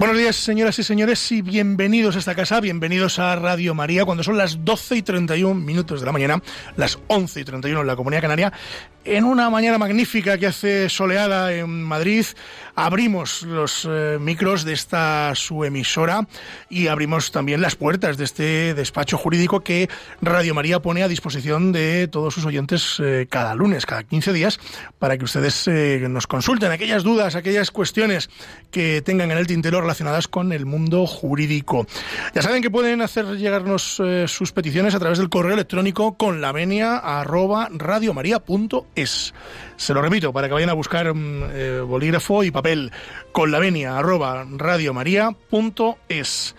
Buenos días, señoras y señores, y bienvenidos a esta casa, bienvenidos a Radio María, cuando son las 12 y 31 minutos de la mañana, las 11 y 31 en la Comunidad Canaria. En una mañana magnífica que hace soleada en Madrid, abrimos los eh, micros de esta su emisora y abrimos también las puertas de este despacho jurídico que Radio María pone a disposición de todos sus oyentes eh, cada lunes, cada 15 días, para que ustedes eh, nos consulten aquellas dudas, aquellas cuestiones que tengan en el tintero relacionadas con el mundo jurídico. Ya saben que pueden hacer llegarnos sus peticiones a través del correo electrónico con la venia arroba es. Se lo repito, para que vayan a buscar mm, eh, bolígrafo y papel con la venia arroba radiomaria.es.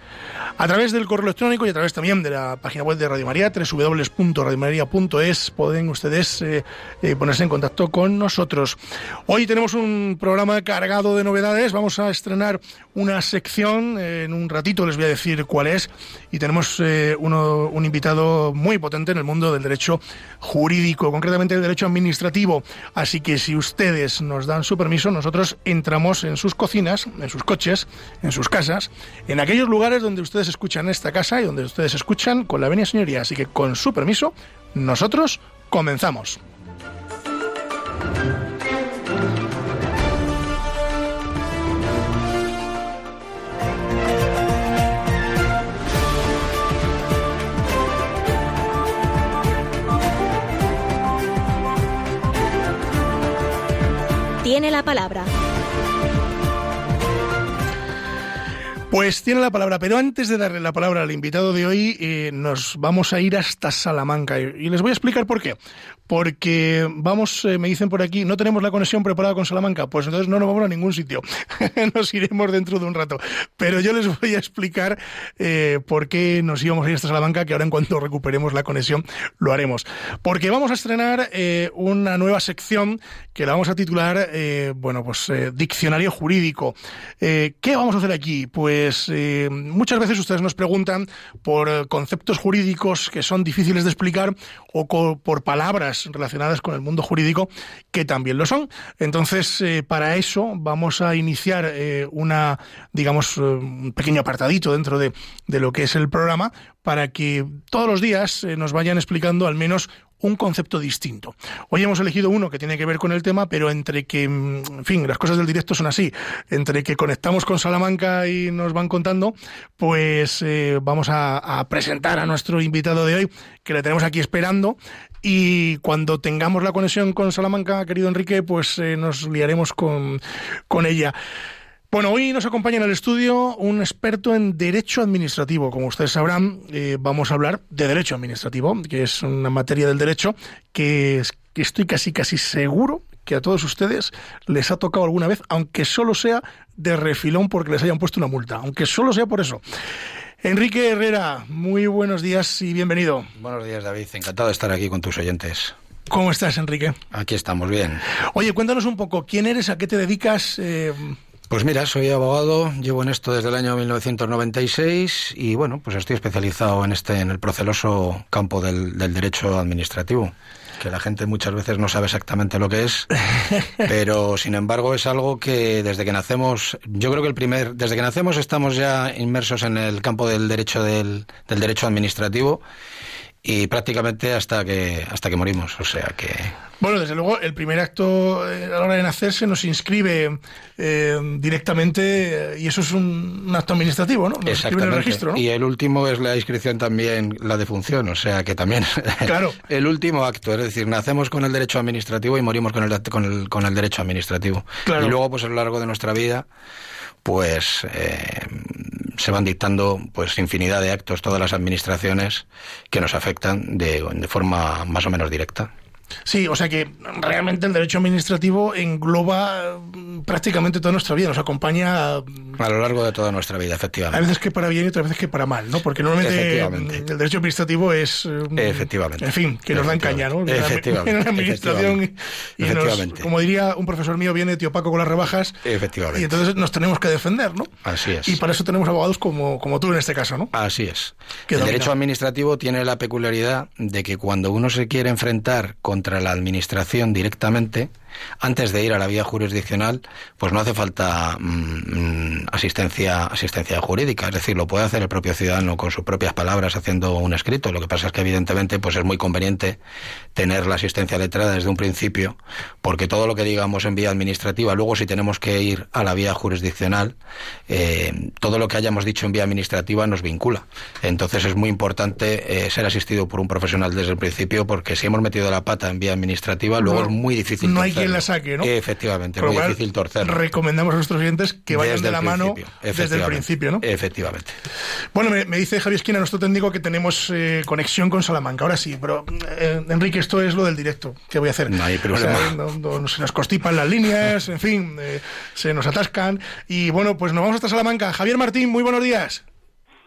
A través del correo electrónico y a través también de la página web de Radio María, www.radiomaria.es, pueden ustedes eh, eh, ponerse en contacto con nosotros. Hoy tenemos un programa cargado de novedades. Vamos a estrenar una sección, en un ratito les voy a decir cuál es, y tenemos uno, un invitado muy potente en el mundo del derecho jurídico, concretamente el derecho administrativo. Así que si ustedes nos dan su permiso, nosotros entramos en sus cocinas, en sus coches, en sus casas, en aquellos lugares donde ustedes escuchan esta casa y donde ustedes escuchan con la venia señoría. Así que con su permiso, nosotros comenzamos. tiene la palabra. Pues tiene la palabra, pero antes de darle la palabra al invitado de hoy, eh, nos vamos a ir hasta Salamanca y les voy a explicar por qué porque vamos, eh, me dicen por aquí, no tenemos la conexión preparada con Salamanca, pues entonces no nos vamos a ningún sitio, nos iremos dentro de un rato. Pero yo les voy a explicar eh, por qué nos íbamos a ir hasta Salamanca, que ahora en cuanto recuperemos la conexión lo haremos. Porque vamos a estrenar una nueva sección que la vamos a titular, bueno, pues Diccionario Jurídico. ¿Qué vamos a hacer aquí? Pues muchas veces ustedes nos preguntan por conceptos jurídicos que son difíciles de explicar o por palabras relacionadas con el mundo jurídico que también lo son. Entonces, eh, para eso vamos a iniciar eh, una, digamos, eh, un pequeño apartadito dentro de, de, lo que es el programa para que todos los días nos vayan explicando al menos un concepto distinto. Hoy hemos elegido uno que tiene que ver con el tema, pero entre que, mm, en fin, las cosas del directo son así, entre que conectamos con Salamanca y nos van contando, pues eh, vamos a, presentar a nuestro invitado de hoy, que le tenemos aquí esperando, y cuando tengamos la conexión con Salamanca, querido Enrique, pues eh, nos liaremos con, con ella. Bueno, hoy nos acompaña en el estudio un experto en derecho administrativo. Como ustedes sabrán, eh, vamos a hablar de derecho administrativo, que es una materia del derecho que, que estoy casi casi seguro que a todos ustedes les ha tocado alguna vez, aunque solo sea de refilón porque les hayan puesto una multa, aunque solo sea por eso. Enrique Herrera, muy buenos días y bienvenido. Buenos días, David. Encantado de estar aquí con tus oyentes. ¿Cómo estás, Enrique? Aquí estamos bien. Oye, cuéntanos un poco, ¿quién eres? ¿A qué te dedicas? Eh, pues mira, soy abogado, llevo en esto desde el año 1996 y bueno, pues estoy especializado en este, en el proceloso campo del, derecho administrativo que la gente muchas veces no sabe exactamente lo que es, pero sin embargo es algo que desde que nacemos, yo creo que el primer, desde que nacemos estamos ya inmersos en el campo del derecho del, del derecho administrativo y prácticamente hasta que hasta que morimos, o sea que bueno, desde luego, el primer acto eh, a la hora de nacer se nos inscribe eh, directamente y eso es un, acto administrativo, ¿no? Exactamente. El registro, ¿no? Y el último es la inscripción también, la defunción, o sea que también. Claro. el último acto, es decir, nacemos con el derecho administrativo y morimos con el, con el, con el derecho administrativo. Claro. Y luego, pues a lo largo de nuestra vida, pues eh, se van dictando pues infinidad de actos todas las administraciones que nos afectan de, de forma más o menos directa. Sí, o sea que realmente el derecho administrativo engloba mm, prácticamente toda nuestra vida, nos acompaña mm, a lo largo de toda nuestra vida, efectivamente. A veces que para bien y otras veces que para mal, ¿no? Porque normalmente mm, el derecho administrativo es efectivamente. En fin, que nos dan caña, ¿no? Efectivamente. En la administración y nos, como diría un profesor mío viene tío Paco con las rebajas. Efectivamente. Y entonces nos tenemos que defender, ¿no? Así es. Y para eso tenemos abogados como, como tú en este caso, ¿no? Así es. el derecho administrativo tiene la peculiaridad de que cuando uno se quiere enfrentar contra la administración directamente, antes de ir a la vía jurisdiccional, pues no hace falta mm, asistencia, asistencia jurídica, es decir, lo puede hacer el propio ciudadano con sus propias palabras haciendo un escrito. Lo que pasa es que evidentemente pues es muy conveniente tener la asistencia letrada desde un principio, porque todo lo que digamos en vía administrativa, luego si tenemos que ir a la vía jurisdiccional, eh, todo lo que hayamos dicho en vía administrativa nos vincula. Entonces es muy importante eh, ser asistido por un profesional desde el principio, porque si hemos metido la pata en vía administrativa, luego es muy difícil quien la saque, ¿no? Efectivamente, muy difícil torcer. Recomendamos a nuestros clientes que vayan de la mano desde el principio, ¿no? Efectivamente. Bueno, me, dice Javier Esquina, nuestro técnico, que tenemos eh, conexión con Salamanca. Ahora sí, pero eh, Enrique, esto es lo del directo. ¿Qué voy a hacer? No hay problema. se nos constipan las líneas, en fin, eh, se nos atascan. Y bueno, pues nos vamos hasta Salamanca. Javier Martín, muy buenos días.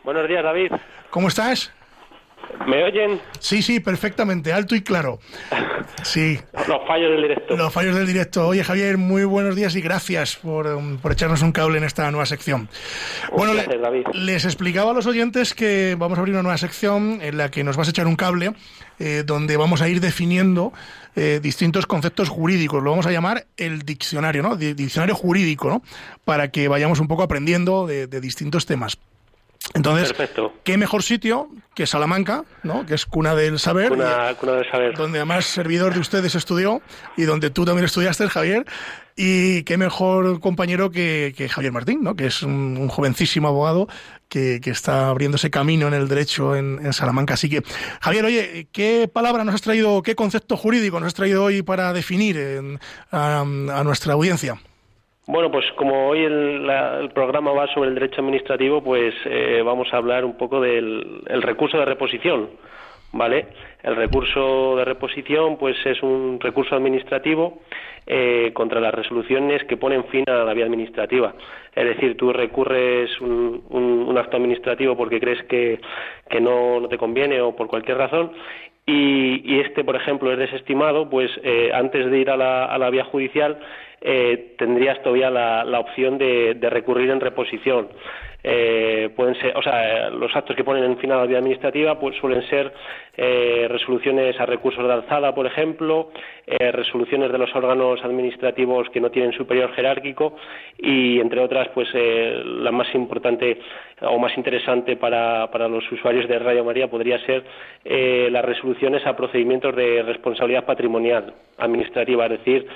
Buenos días, David. ¿Cómo estás? ¿Me oyen? Sí, sí, perfectamente, alto y claro. Sí. Los fallos del directo. Los fallos del directo. Oye, Javier, muy buenos días y gracias por, um, echarnos un cable en esta nueva sección. bueno, les explicaba a los oyentes que vamos a abrir una nueva sección en la que nos vas a echar un cable, eh, donde vamos a ir definiendo eh, distintos conceptos jurídicos. Lo vamos a llamar el diccionario, ¿no? diccionario jurídico, ¿no? Para que vayamos un poco aprendiendo de distintos temas. Entonces, ¿qué mejor sitio que Salamanca, ¿no? que es cuna del saber, donde además servidor de ustedes estudió y donde tú también estudiaste, Javier, y qué mejor compañero que, Javier Martín, ¿no? que es un, jovencísimo abogado que, está abriéndose camino en el derecho en, Salamanca. Así que, Javier, oye, ¿qué palabra nos has traído, qué concepto jurídico nos has traído hoy para definir a nuestra audiencia? Bueno, pues como hoy el, programa va sobre el derecho administrativo, pues eh, vamos a hablar un poco del recurso de reposición, ¿vale? El recurso de reposición, pues es un recurso administrativo eh, contra las resoluciones que ponen fin a la vía administrativa. Es decir, tú recurres un, acto administrativo porque crees que, no, te conviene o por cualquier razón y, este, por ejemplo, es desestimado, pues eh, antes de ir a la, vía judicial eh, tendrías todavía la, la opción de, recurrir en reposición. Eh, pueden ser, o sea, los actos que ponen en final la vía administrativa pues, suelen ser eh, resoluciones a recursos de alzada, por ejemplo, eh, resoluciones de los órganos administrativos que no tienen superior jerárquico y, entre otras, pues eh, la más importante o más interesante para, para los usuarios de Radio María podría ser las resoluciones a procedimientos de responsabilidad patrimonial administrativa, es decir,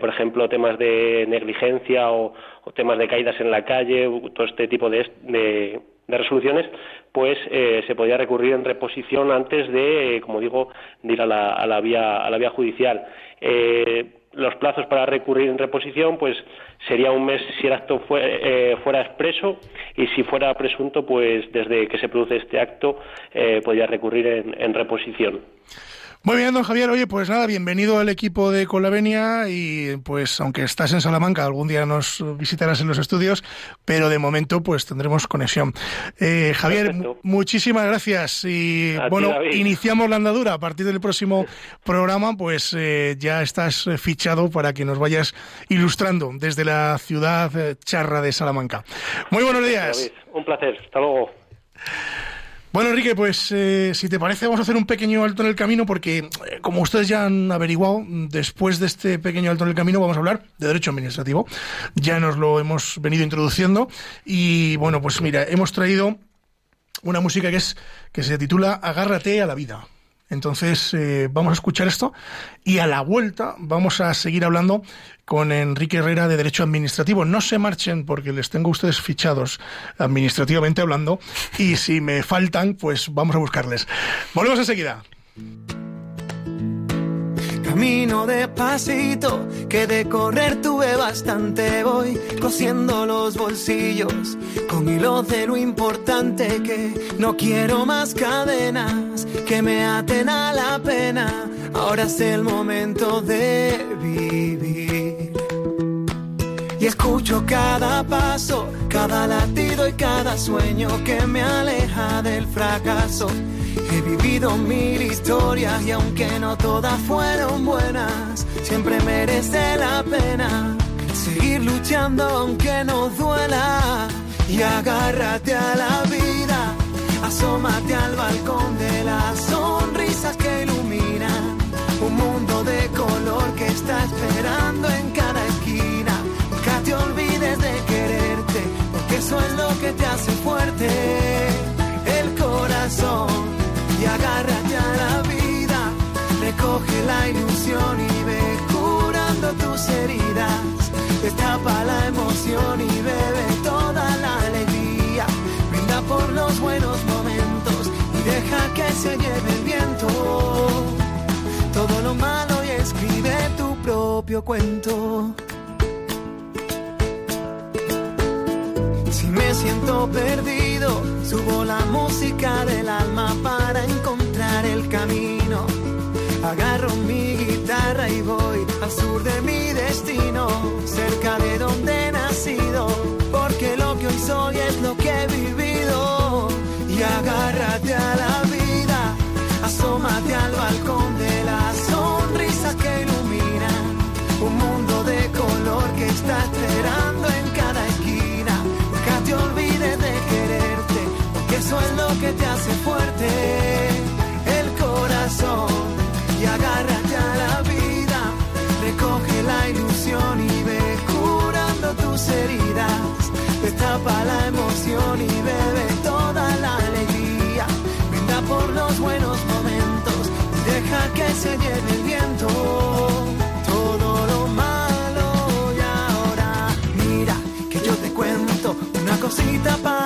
por ejemplo, temas de negligencia o, temas de caídas en la calle, todo este tipo de de resoluciones, pues eh, se podía recurrir en reposición antes de, eh, como digo, ir a la, a la, vía, a la vía judicial. Eh, los plazos para recurrir en reposición, pues sería un mes si el acto fuera expreso y si fuera presunto, pues desde que se produce este acto podría recurrir en reposición. Muy bien, don Javier. Oye, pues nada, bienvenido al equipo de Colavenia y pues aunque estás en Salamanca, algún día nos visitarás en los estudios, pero de momento pues tendremos conexión. Eh, Javier, muchísimas gracias y bueno, iniciamos la andadura. A partir del próximo programa pues eh, ya estás fichado para que nos vayas ilustrando desde la ciudad eh, charra de Salamanca. Muy buenos días. Un placer. Hasta luego. Bueno, Enrique, pues eh, si te parece vamos a hacer un pequeño alto en el camino porque, eh, como ustedes ya han averiguado, después de este pequeño alto en el camino vamos a hablar de derecho administrativo. Ya nos lo hemos venido introduciendo y, bueno, pues mira, hemos traído una música que, es, que se titula Agárrate a la vida. Entonces, eh, vamos a escuchar esto y a la vuelta vamos a seguir hablando con Enrique Herrera de Derecho Administrativo. No se marchen porque les tengo a ustedes fichados administrativamente hablando y si me faltan, pues vamos a buscarles. Volvemos enseguida. Camino despacito, que de correr tuve bastante. Voy cosiendo los bolsillos con hilos de lo importante que no quiero más cadenas que me aten a la pena ahora es el momento de vivir. Escucho cada paso, cada latido y cada sueño que me aleja del fracaso. He vivido mil historias y aunque no todas fueron buenas, siempre merece la pena seguir luchando aunque no duela. Y agárrate a la vida, asómate al balcón lo que te hace fuerte. El corazón y agárrate a la vida, recoge la ilusión y ve curando tus heridas. Destapa la emoción y bebe toda la alegría. Brinda por los buenos momentos y deja que se lleve el viento todo lo malo y escribe tu propio cuento. Siento perdido, subo la música del alma para encontrar el camino. Agarro mi guitarra y voy al sur de mi destino, cerca de donde he nacido, porque lo que hoy soy es lo que he vivido. Y agárrate a la vida, asómate al balcón de las sonrisas que iluminan un mundo de color que está esperando eso es lo que te hace fuerte. El corazón y agárrate a la vida, recoge la ilusión y ve curando tus heridas. Destapa la emoción y bebe toda la alegría. Brinda por los buenos momentos y deja que se lleve el viento. Todo lo malo y ahora mira que yo te cuento una cosita para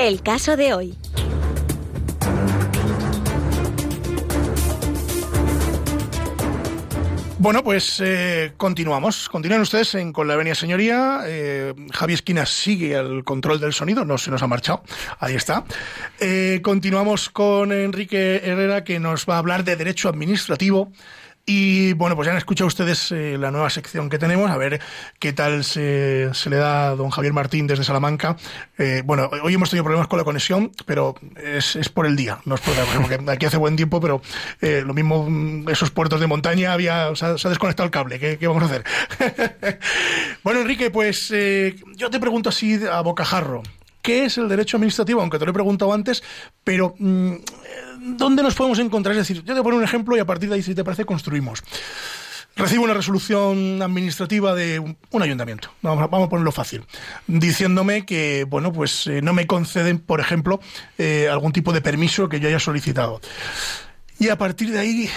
El caso de hoy. Bueno, pues eh, continuamos. Continúan ustedes en Con la Venia Señoría. Eh, Javi Esquina sigue al control del sonido, no se nos ha marchado. Ahí está. Eh, continuamos con Enrique Herrera, que nos va a hablar de derecho administrativo. Y bueno, pues ya han escuchado ustedes eh, la nueva sección que tenemos, a ver qué tal se, se le da a don Javier Martín desde Salamanca. Eh, bueno, hoy hemos tenido problemas con la conexión, pero es, es por el día, no es por cosa, porque aquí hace buen tiempo, pero eh, lo mismo mm, esos puertos de montaña había, se ha, se ha desconectado el cable, ¿qué, qué vamos a hacer? bueno, Enrique, pues yo te pregunto así a bocajarro. ¿Qué es el derecho administrativo? Aunque te lo he preguntado antes, pero mm, ¿dónde nos podemos encontrar? Es decir, yo te pongo un ejemplo y a partir de ahí, si te parece, construimos. Recibo una resolución administrativa de un, un ayuntamiento, vamos a, vamos a, ponerlo fácil, diciéndome que, bueno, pues eh, no me conceden, por ejemplo, eh, algún tipo de permiso que yo haya solicitado. Y a partir de ahí,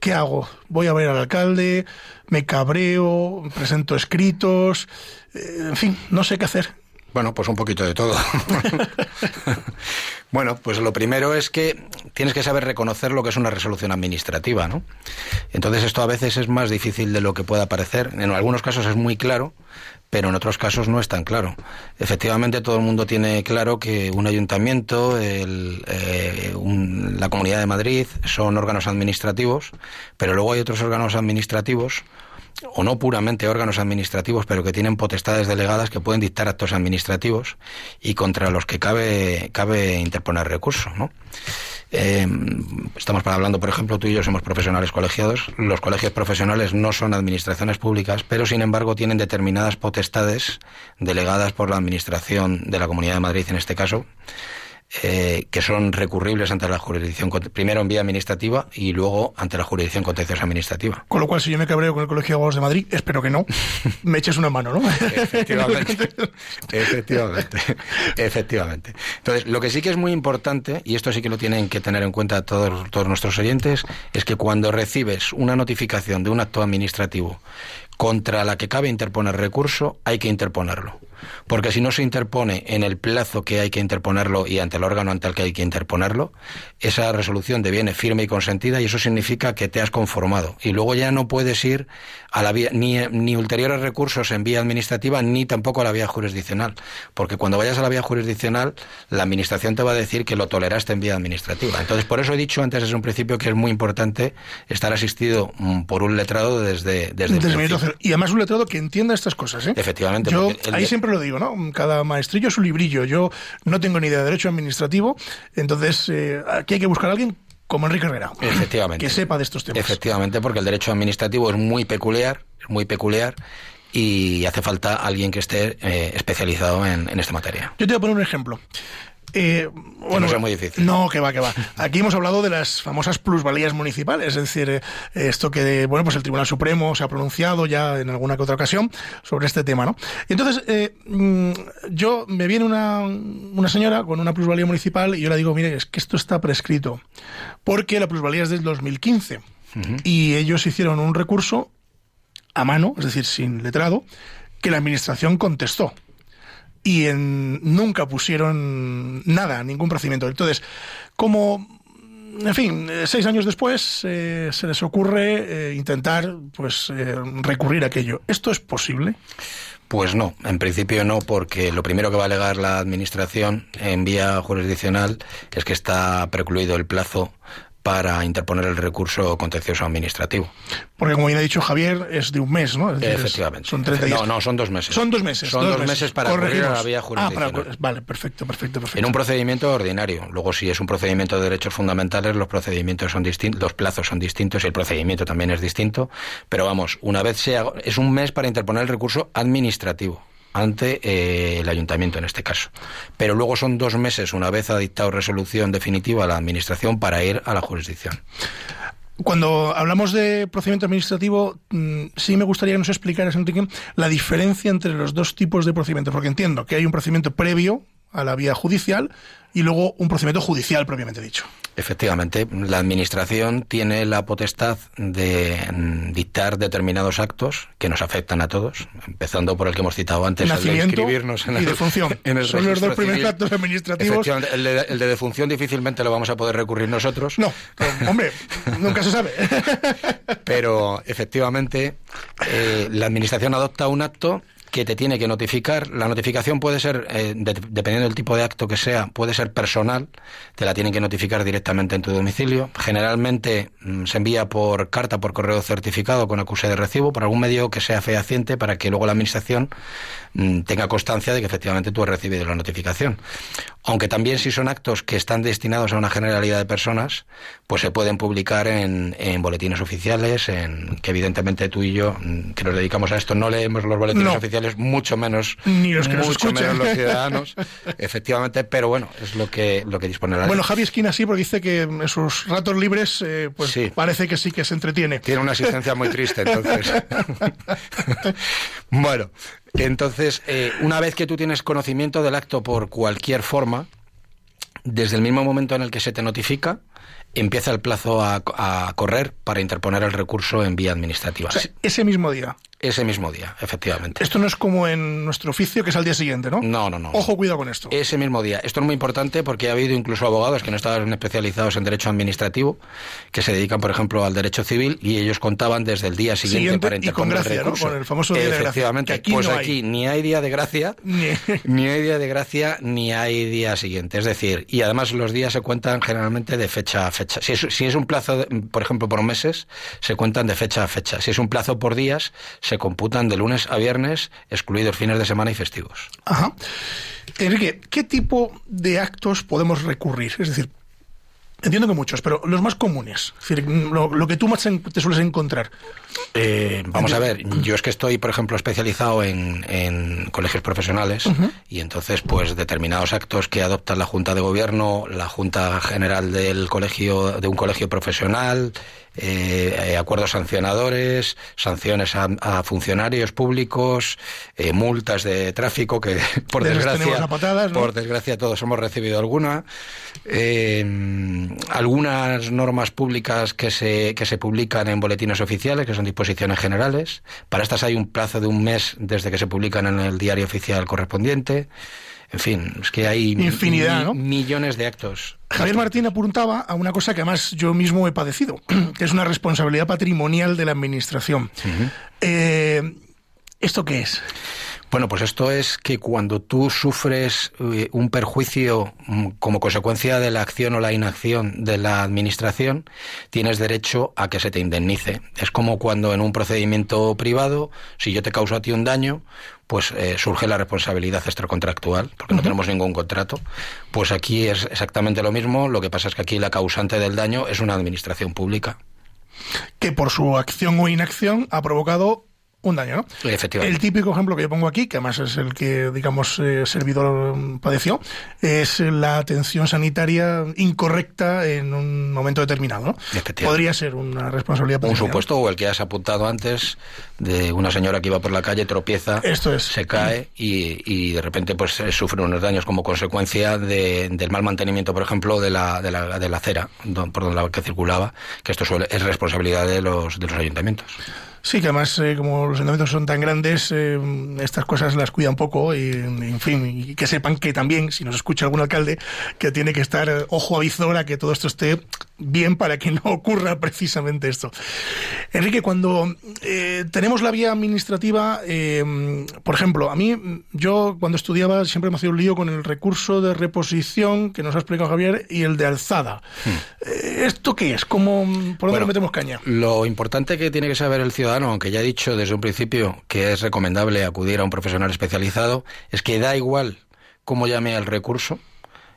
¿qué hago? Voy a ver al alcalde, me cabreo, presento escritos, eh, en fin, no sé qué hacer. Bueno, pues un poquito de todo. bueno, pues lo primero es que tienes que saber reconocer lo que es una resolución administrativa, ¿no? Entonces esto a veces es más difícil de lo que pueda parecer. En algunos casos es muy claro, pero en otros casos no es tan claro. Efectivamente, todo el mundo tiene claro que un ayuntamiento, el, eh, la Comunidad de Madrid son órganos administrativos, pero luego hay otros órganos administrativos o no puramente órganos administrativos, pero que tienen potestades delegadas que pueden dictar actos administrativos y contra los que cabe, cabe interponer recurso, ¿no? Eh, estamos hablando, por ejemplo, tú y yo somos profesionales colegiados. Los colegios profesionales no son administraciones públicas, pero sin embargo tienen determinadas potestades delegadas por la Administración de la Comunidad de Madrid, en este caso, eh, que son recurribles ante la jurisdicción, primero en vía administrativa y luego ante la jurisdicción contenciosa administrativa. Con lo cual, si yo me cabreo con el Colegio de Abogados de Madrid, espero que no, me eches una mano, ¿no? Efectivamente. efectivamente. Efectivamente. Entonces, lo que sí que es muy importante, y esto sí que lo tienen que tener en cuenta todos, todos nuestros oyentes, es que cuando recibes una notificación de un acto administrativo contra la que cabe interponer recurso, hay que interponerlo. Porque si no se interpone en el plazo que hay que interponerlo y ante el órgano ante el que hay que interponerlo, esa resolución deviene firme y consentida y eso significa que te has conformado. Y luego ya no puedes ir a la vía, ni, ni ulteriores recursos en vía administrativa, ni tampoco a la vía jurisdiccional. Porque cuando vayas a la vía jurisdiccional, la administración te va a decir que lo toleraste en vía administrativa. Entonces, por eso he dicho antes desde un principio que es muy importante estar asistido mm, por un letrado desde, desde, desde y además un letrado que entienda estas cosas. ¿eh? Efectivamente. Yo ahí siempre lo digo, ¿no? Cada maestrillo es un librillo. Yo no tengo ni idea de derecho administrativo, entonces eh, aquí hay que buscar a alguien como Enrique Herrera. Efectivamente. Que sepa de estos temas. Efectivamente, porque el derecho administrativo es muy peculiar, es muy peculiar y hace falta alguien que esté eh, especializado en, en, esta materia. Yo te voy a poner un ejemplo. Eh, bueno, no muy difícil. No, que va, que va. Aquí hemos hablado de las famosas plusvalías municipales, es decir, eh, esto que, bueno, pues el Tribunal Supremo se ha pronunciado ya en alguna que otra ocasión sobre este tema, ¿no? Y entonces, eh, mm, yo, me viene una, una señora con una plusvalía municipal y yo le digo, mire, es que esto está prescrito, porque la plusvalía es del 2015 y ellos hicieron un recurso a mano, es decir, sin letrado, que la administración contestó y en, nunca pusieron nada, ningún procedimiento. Entonces, como en fin, seis años después eh, se les ocurre eh, intentar pues eh, recurrir a aquello. ¿Esto es posible? Pues no, en principio no, porque lo primero que va a alegar la Administración en vía jurisdiccional es que está precluido el plazo para interponer el recurso contencioso administrativo. Porque, como bien ha dicho Javier, es de un mes, ¿no? Decir, Efectivamente. Son 30 días. No, no, son dos meses. Son dos meses. Son dos, dos meses, para a la vía jurisdiccional. Ah, para, vale, perfecto, perfecto, perfecto. En un procedimiento ordinario. Luego, si es un procedimiento de derechos fundamentales, los procedimientos son distintos, los plazos son distintos y el procedimiento también es distinto. Pero vamos, una vez sea, es un mes para interponer el recurso administrativo ante eh, el ayuntamiento en este caso. Pero luego son dos meses, una vez ha dictado resolución definitiva a la Administración, para ir a la jurisdicción. Cuando hablamos de procedimiento administrativo, mm, sí me gustaría que nos explicaras, Enrique, la diferencia entre los dos tipos de procedimientos, porque entiendo que hay un procedimiento previo a la vía judicial y luego un procedimiento judicial propiamente dicho. Efectivamente, la Administración tiene la potestad de dictar determinados actos que nos afectan a todos, empezando por el que hemos citado antes, el de inscribirnos en el, y defunción. En el Son los dos primeros actos administrativos. El de, el de, defunción difícilmente lo vamos a poder recurrir nosotros. No, hombre, nunca se sabe. Pero efectivamente, eh, la Administración adopta un acto que te tiene que notificar. La notificación puede ser, eh, de, dependiendo del tipo de acto que sea, puede ser personal, te la tienen que notificar directamente en tu domicilio. Generalmente mm, se envía por carta, por correo certificado con acuse de recibo, por algún medio que sea fehaciente para que luego la Administración mm, tenga constancia de que efectivamente tú has recibido la notificación. Aunque también si son actos que están destinados a una generalidad de personas, pues se pueden publicar en, en boletines oficiales, en que evidentemente tú y yo, mm, que nos dedicamos a esto, no leemos los boletines No. oficiales mucho menos Ni los que nos mucho escuchan. menos los ciudadanos efectivamente pero bueno es lo que lo que dispone la Bueno, Javi Esquina sí, porque dice que en sus ratos libres, eh, pues Sí. parece que sí que se entretiene. tiene una asistencia muy triste entonces bueno entonces eh, una vez que tú tienes conocimiento del acto por cualquier forma desde el mismo momento en el que se te notifica empieza el plazo a, correr para interponer el recurso en vía administrativa ese mismo día. Ese mismo día, efectivamente. Esto no es como en nuestro oficio, que es al día siguiente, ¿no? No, no, no. Ojo, cuidado con esto. Ese mismo día. Esto es muy importante porque ha habido incluso abogados que no estaban especializados en derecho administrativo, que se dedican, por ejemplo, al derecho civil, y ellos contaban desde el día siguiente, Siguiente para y con interponer gracia, el ¿no? recurso. Con el famoso día de gracia, Efectivamente. aquí pues no hay. aquí ni hay día de gracia, Ni- ni hay día de gracia, ni hay día siguiente. Es decir, y además los días se cuentan generalmente de fecha a fecha. Si es, si es un plazo, de- por ejemplo, por meses, se cuentan de fecha a fecha. Si es un plazo por días, se computan de lunes a viernes, excluidos fines de semana y festivos. Ajá. Enrique, ¿qué tipo de actos podemos recurrir? Es decir, entiendo que muchos, pero los más comunes. Es decir, lo, lo que tú más te sueles encontrar. Eh, vamos a ver, yo es que estoy, por ejemplo, especializado en, en colegios profesionales y entonces, pues, determinados actos que adopta la Junta de Gobierno, la Junta General del colegio, de un colegio profesional, eh, eh, acuerdos sancionadores, sanciones a, a funcionarios públicos, eh, multas de tráfico que, por De desgracia, patadas, ¿no? por desgracia, todos hemos recibido alguna. Eh, algunas normas públicas que se, que se publican en boletines oficiales, que son disposiciones generales. Para estas hay un plazo de un mes desde que se publican en el diario oficial correspondiente. En fin, es que hay Infinidad, ¿no? millones de actos. Javier Martín apuntaba a una cosa que además yo mismo he padecido, que es una responsabilidad patrimonial de la Administración. Eh, ¿Esto qué es? Bueno, pues esto es que cuando tú sufres eh, un perjuicio mm, como consecuencia de la acción o la inacción de la administración, tienes derecho a que se te indemnice. Es como cuando en un procedimiento privado, si yo te causo a ti un daño, pues eh, surge la responsabilidad extracontractual, porque no tenemos ningún contrato. Pues aquí es exactamente lo mismo, lo que pasa es que aquí la causante del daño es una administración pública. Que por su acción o inacción ha provocado un daño, ¿no? Efectivamente. El típico ejemplo que yo pongo aquí, que además es el que, digamos, eh, servidor padeció, es la atención sanitaria incorrecta en un momento determinado, ¿no? Podría ser una responsabilidad Un supuesto o el que has apuntado antes de una señora que iba por la calle, tropieza, Esto es. se cae y, y de repente pues eh, sufre unos daños como consecuencia de- del mal mantenimiento, por ejemplo, de la, de la, de la acera por donde la que circulaba, que esto suele, es responsabilidad de los, de los ayuntamientos. Sí, que además, eh, como los ayuntamientos son tan grandes, eh, estas cosas las cuidan poco y, en fin, y que sepan que también, si nos escucha algún alcalde, que tiene que estar eh, ojo a visor a que todo esto esté bien para que no ocurra precisamente esto. Enrique, cuando eh, tenemos la vía administrativa, por ejemplo, a mí, yo cuando estudiaba siempre me hacía un lío con el recurso de reposición que nos ha explicado Javier y el de alzada. Eh, ¿Esto qué es? ¿Cómo, ¿Por dónde Bueno, metemos caña? Lo importante que tiene que saber el ciudadano, aunque ya he dicho desde un principio que es recomendable acudir a un profesional especializado, es que da igual cómo llame el recurso,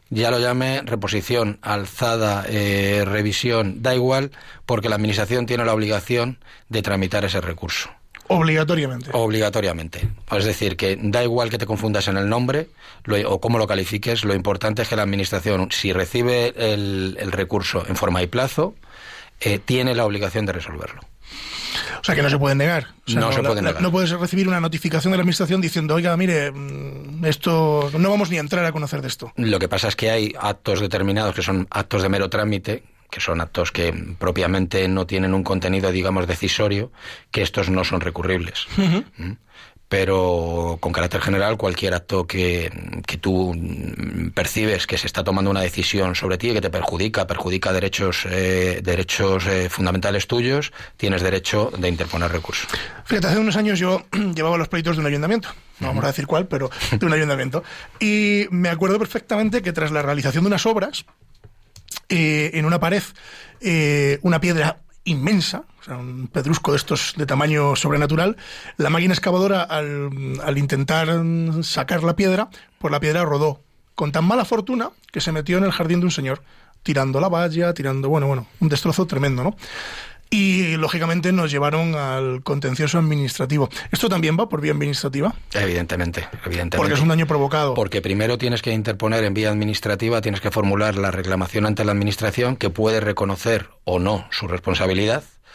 ya lo llame reposición, alzada, eh, revisión, da igual, porque la Administración tiene la obligación de tramitar ese recurso. Obligatoriamente. Obligatoriamente. Es decir, que da igual que te confundas en el nombre lo- o cómo lo califiques, lo importante es que la Administración, si recibe el, el recurso en forma y plazo, eh, tiene la obligación de resolverlo. O sea, que no se pueden negar. O sea, No se la- pueden negar. No puedes recibir una notificación de la Administración diciendo, oiga, mire, mm, esto no vamos ni a entrar a conocer de esto. Lo que pasa es que hay actos determinados que son actos de mero trámite, que son actos que propiamente no tienen un contenido, digamos, decisorio, que estos no son recurribles. ¿Mm? Pero con carácter general, cualquier acto que, que tú percibes que se está tomando una decisión sobre ti y que te perjudica, perjudica derechos, eh, derechos eh, fundamentales tuyos, tienes derecho de interponer recurso. Fíjate, hace unos años yo llevaba los pleitos de un ayuntamiento, no vamos a decir cuál, pero de un ayuntamiento. Y me acuerdo perfectamente que tras la realización de unas obras, eh, en una pared, eh, una piedra inmensa, o sea, un pedrusco de estos de tamaño sobrenatural, la máquina excavadora al, al intentar sacar la piedra, pues la piedra rodó con tan mala fortuna que se metió en el jardín de un señor, tirando la valla, tirando, bueno, bueno, un destrozo tremendo, ¿no? Y lógicamente nos llevaron al contencioso administrativo. ¿Esto también va por vía administrativa? Evidentemente, evidentemente. Porque es un daño provocado. Porque primero tienes que interponer en vía administrativa, tienes que formular la reclamación ante la administración que puede reconocer o no su responsabilidad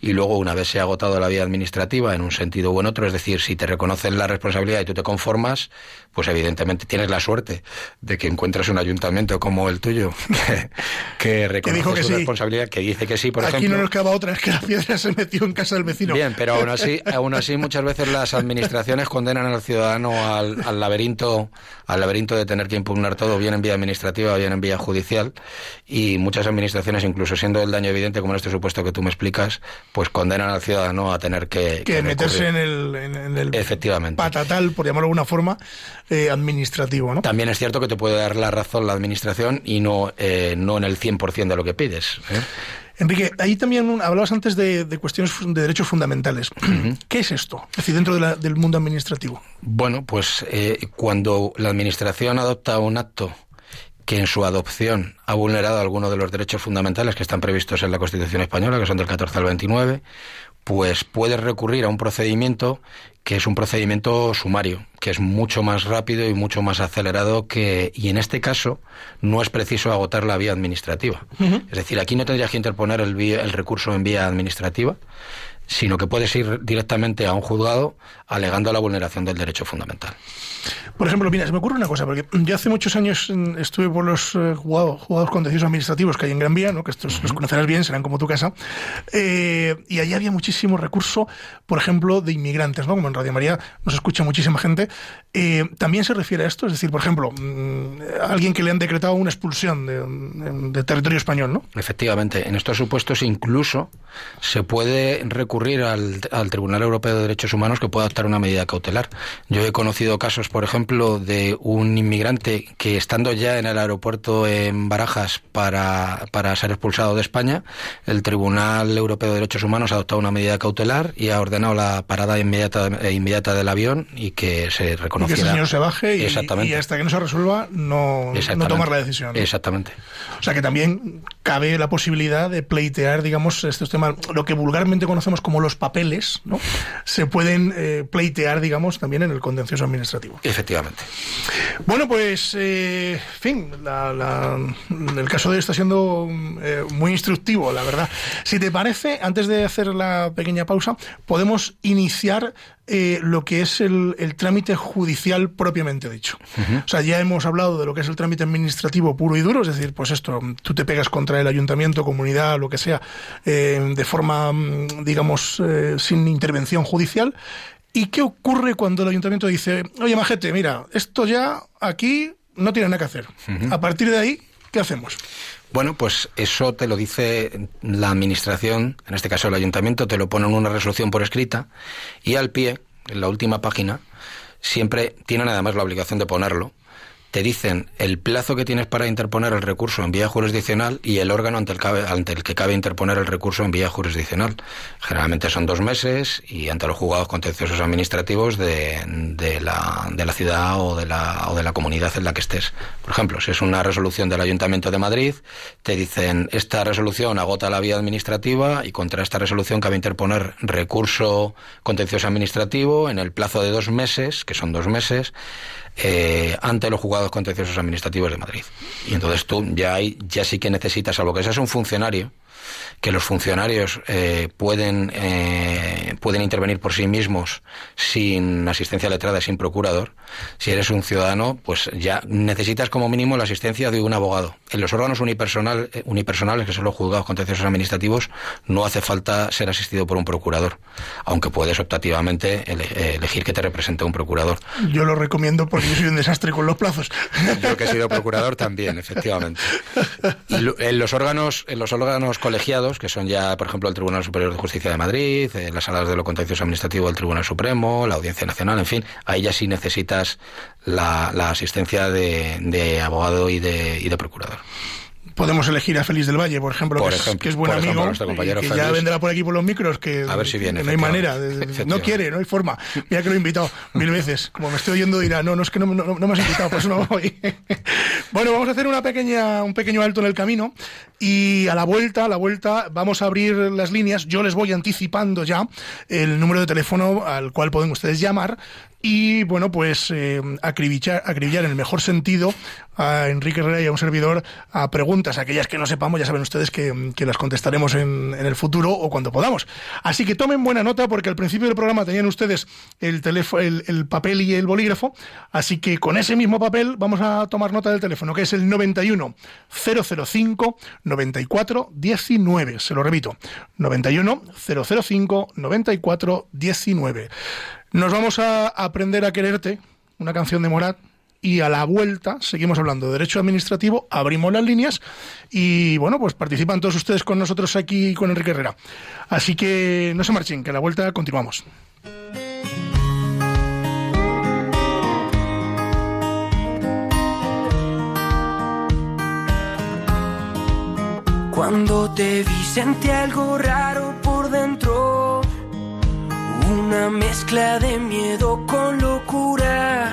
y luego una vez se ha agotado la vía administrativa en un sentido u en otro, es decir, si te reconocen la responsabilidad y tú te conformas, pues evidentemente tienes la suerte de que encuentres un ayuntamiento como el tuyo que, que reconoce su responsabilidad, que dice que sí, por Aquí ejemplo. no nos queda otra, es que la piedra se metió en casa del vecino. Bien, pero aún así, aún así muchas veces las administraciones condenan al ciudadano al, al laberinto, al laberinto de tener que impugnar todo, bien en vía administrativa, bien en vía judicial, y muchas administraciones, incluso siendo el daño evidente, como en este supuesto que tú me explicas, pues condenan al ciudadano a tener que, que, meterse en el, en, el Efectivamente. patatal, por llamarlo de alguna forma, eh, administrativo. ¿no? También es cierto que te puede dar la razón la administración y no, eh, no en el 100% de lo que pides. ¿eh? Enrique, ahí también hablabas antes de, de cuestiones de derechos fundamentales. Uh -huh. ¿Qué es esto? Es decir, dentro de la, del mundo administrativo. Bueno, pues cuando la administración adopta un acto que en su adopción ha vulnerado algunos de los derechos fundamentales que están previstos en la Constitución española, que son del 14 al 29, pues puede recurrir a un procedimiento que es un procedimiento sumario, que es mucho más rápido y mucho más acelerado que y en este caso no es preciso agotar la vía administrativa. Uh -huh. Es decir, aquí no tendrías que interponer el, vía, el recurso en vía administrativa, sino que puedes ir directamente a un juzgado alegando la vulneración del derecho fundamental. Por ejemplo, mira, se me ocurre una cosa, porque yo hace muchos años estuve por los eh, juzgados, juzgados contenciosos administrativos que hay en Gran Vía, ¿no? que estos uh -huh. los conocerás bien, serán como tu casa, eh, y allí había muchísimo recurso, por ejemplo, de inmigrantes, ¿no? como en Radio María nos escucha muchísima gente. Eh, También se refiere a esto, es decir, por ejemplo, mmm, alguien que le han decretado una expulsión de, de territorio español, ¿no? Efectivamente, en estos supuestos incluso se puede recurrir al, al Tribunal Europeo de Derechos Humanos que pueda adoptar una medida cautelar. Yo he conocido casos, por ejemplo, de un inmigrante que estando ya en el aeropuerto en Barajas para, para ser expulsado de España, el Tribunal Europeo de Derechos Humanos ha adoptado una medida cautelar y ha ordenado la parada inmediata, inmediata del avión y que se reconociera. Y que ese señor se baje y, Exactamente. y hasta que no se resuelva no, no tomar la decisión. ¿no? Exactamente. O sea que también cabe la posibilidad de pleitear, digamos, estos temas, lo que vulgarmente conocemos como los papeles, ¿no? Se pueden eh, pleitear, digamos, también en el contencioso administrativo. Efectivamente. Bueno, pues, eh, en fin, la, la, el caso de hoy está siendo eh, muy instructivo, la verdad. Si te parece, antes de hacer la pequeña pausa, podemos iniciar eh, lo que es el, el, trámite judicial propiamente dicho. Uh -huh. O sea, ya hemos hablado de lo que es el trámite administrativo puro y duro, es decir, pues esto, tú te pegas contra el ayuntamiento, comunidad, lo que sea, eh, de forma, digamos, eh, sin intervención judicial. ¿Y qué ocurre cuando el ayuntamiento dice, oye, majete, mira, esto ya aquí no tiene nada que hacer? Uh -huh. A partir de ahí, ¿qué hacemos? Bueno, pues eso te lo dice la administración, en este caso el ayuntamiento, te lo pone en una resolución por escrita y al pie, en la última página, siempre tienen además la obligación de ponerlo. Te dicen el plazo que tienes para interponer el recurso en vía jurisdiccional y el órgano ante el, cabe, ante el que cabe interponer el recurso en vía jurisdiccional. Generalmente son dos meses y ante los juzgados contenciosos administrativos de, de, la, de la ciudad o de la, o de la comunidad en la que estés. Por ejemplo, si es una resolución del Ayuntamiento de Madrid, te dicen esta resolución agota la vía administrativa y contra esta resolución cabe interponer recurso contencioso administrativo en el plazo de dos meses, que son dos meses, eh, ante los juzgados contenciosos administrativos de Madrid. Y entonces tú ya, hay, ya sí que necesitas, algo que seas un funcionario, que los funcionarios eh, pueden, eh, pueden intervenir por sí mismos sin asistencia letrada, sin procurador. Si eres un ciudadano, pues ya necesitas como mínimo la asistencia de un abogado. En los órganos unipersonal, eh, unipersonales, que son los juzgados contenciosos administrativos, no hace falta ser asistido por un procurador, aunque puedes optativamente ele elegir que te represente un procurador. Yo lo recomiendo porque yo soy un desastre con los plazos. Yo que he sido procurador también, efectivamente. Y en los órganos, en los órganos colegiados, que son ya, por ejemplo, el Tribunal Superior de Justicia de Madrid, eh, las salas de lo contencioso administrativo del Tribunal Supremo, la Audiencia Nacional, en fin, ahí ya sí necesitas la, la asistencia de, de, abogado y de, y de procurador podemos elegir a Félix del Valle, por ejemplo, por que, ejemplo, es, que es buen ejemplo, amigo, que Félix. ya vendrá por aquí por los micros, que, a ver si viene, que no hay manera, no quiere, no hay forma. Mira que lo he invitado mil veces, como me estoy oyendo dirá, no, no es que no, no, no me has invitado, por eso no voy. bueno, vamos a hacer una pequeña, un pequeño alto en el camino y a la vuelta, a la vuelta, vamos a abrir las líneas. Yo les voy anticipando ya el número de teléfono al cual pueden ustedes llamar y bueno, pues eh, acribillar, en el mejor sentido a Enrique Herrera y a un servidor a preguntas aquellas que no sepamos, ya saben ustedes que, las contestaremos en, el futuro o cuando podamos. Así que tomen buena nota porque al principio del programa tenían ustedes el, teléfono, el, papel y el bolígrafo, así que con ese mismo papel vamos a tomar nota del teléfono, que es el 91 005 94 19. Se lo repito, 91 005 94 19. Nos vamos a aprender a quererte, una canción de Morat, y a la vuelta seguimos hablando de derecho administrativo, abrimos las líneas y bueno, pues participan todos ustedes con nosotros aquí con Enrique Herrera. Así que no se marchen, que a la vuelta continuamos. Cuando te vi sentí algo raro una mezcla de miedo con locura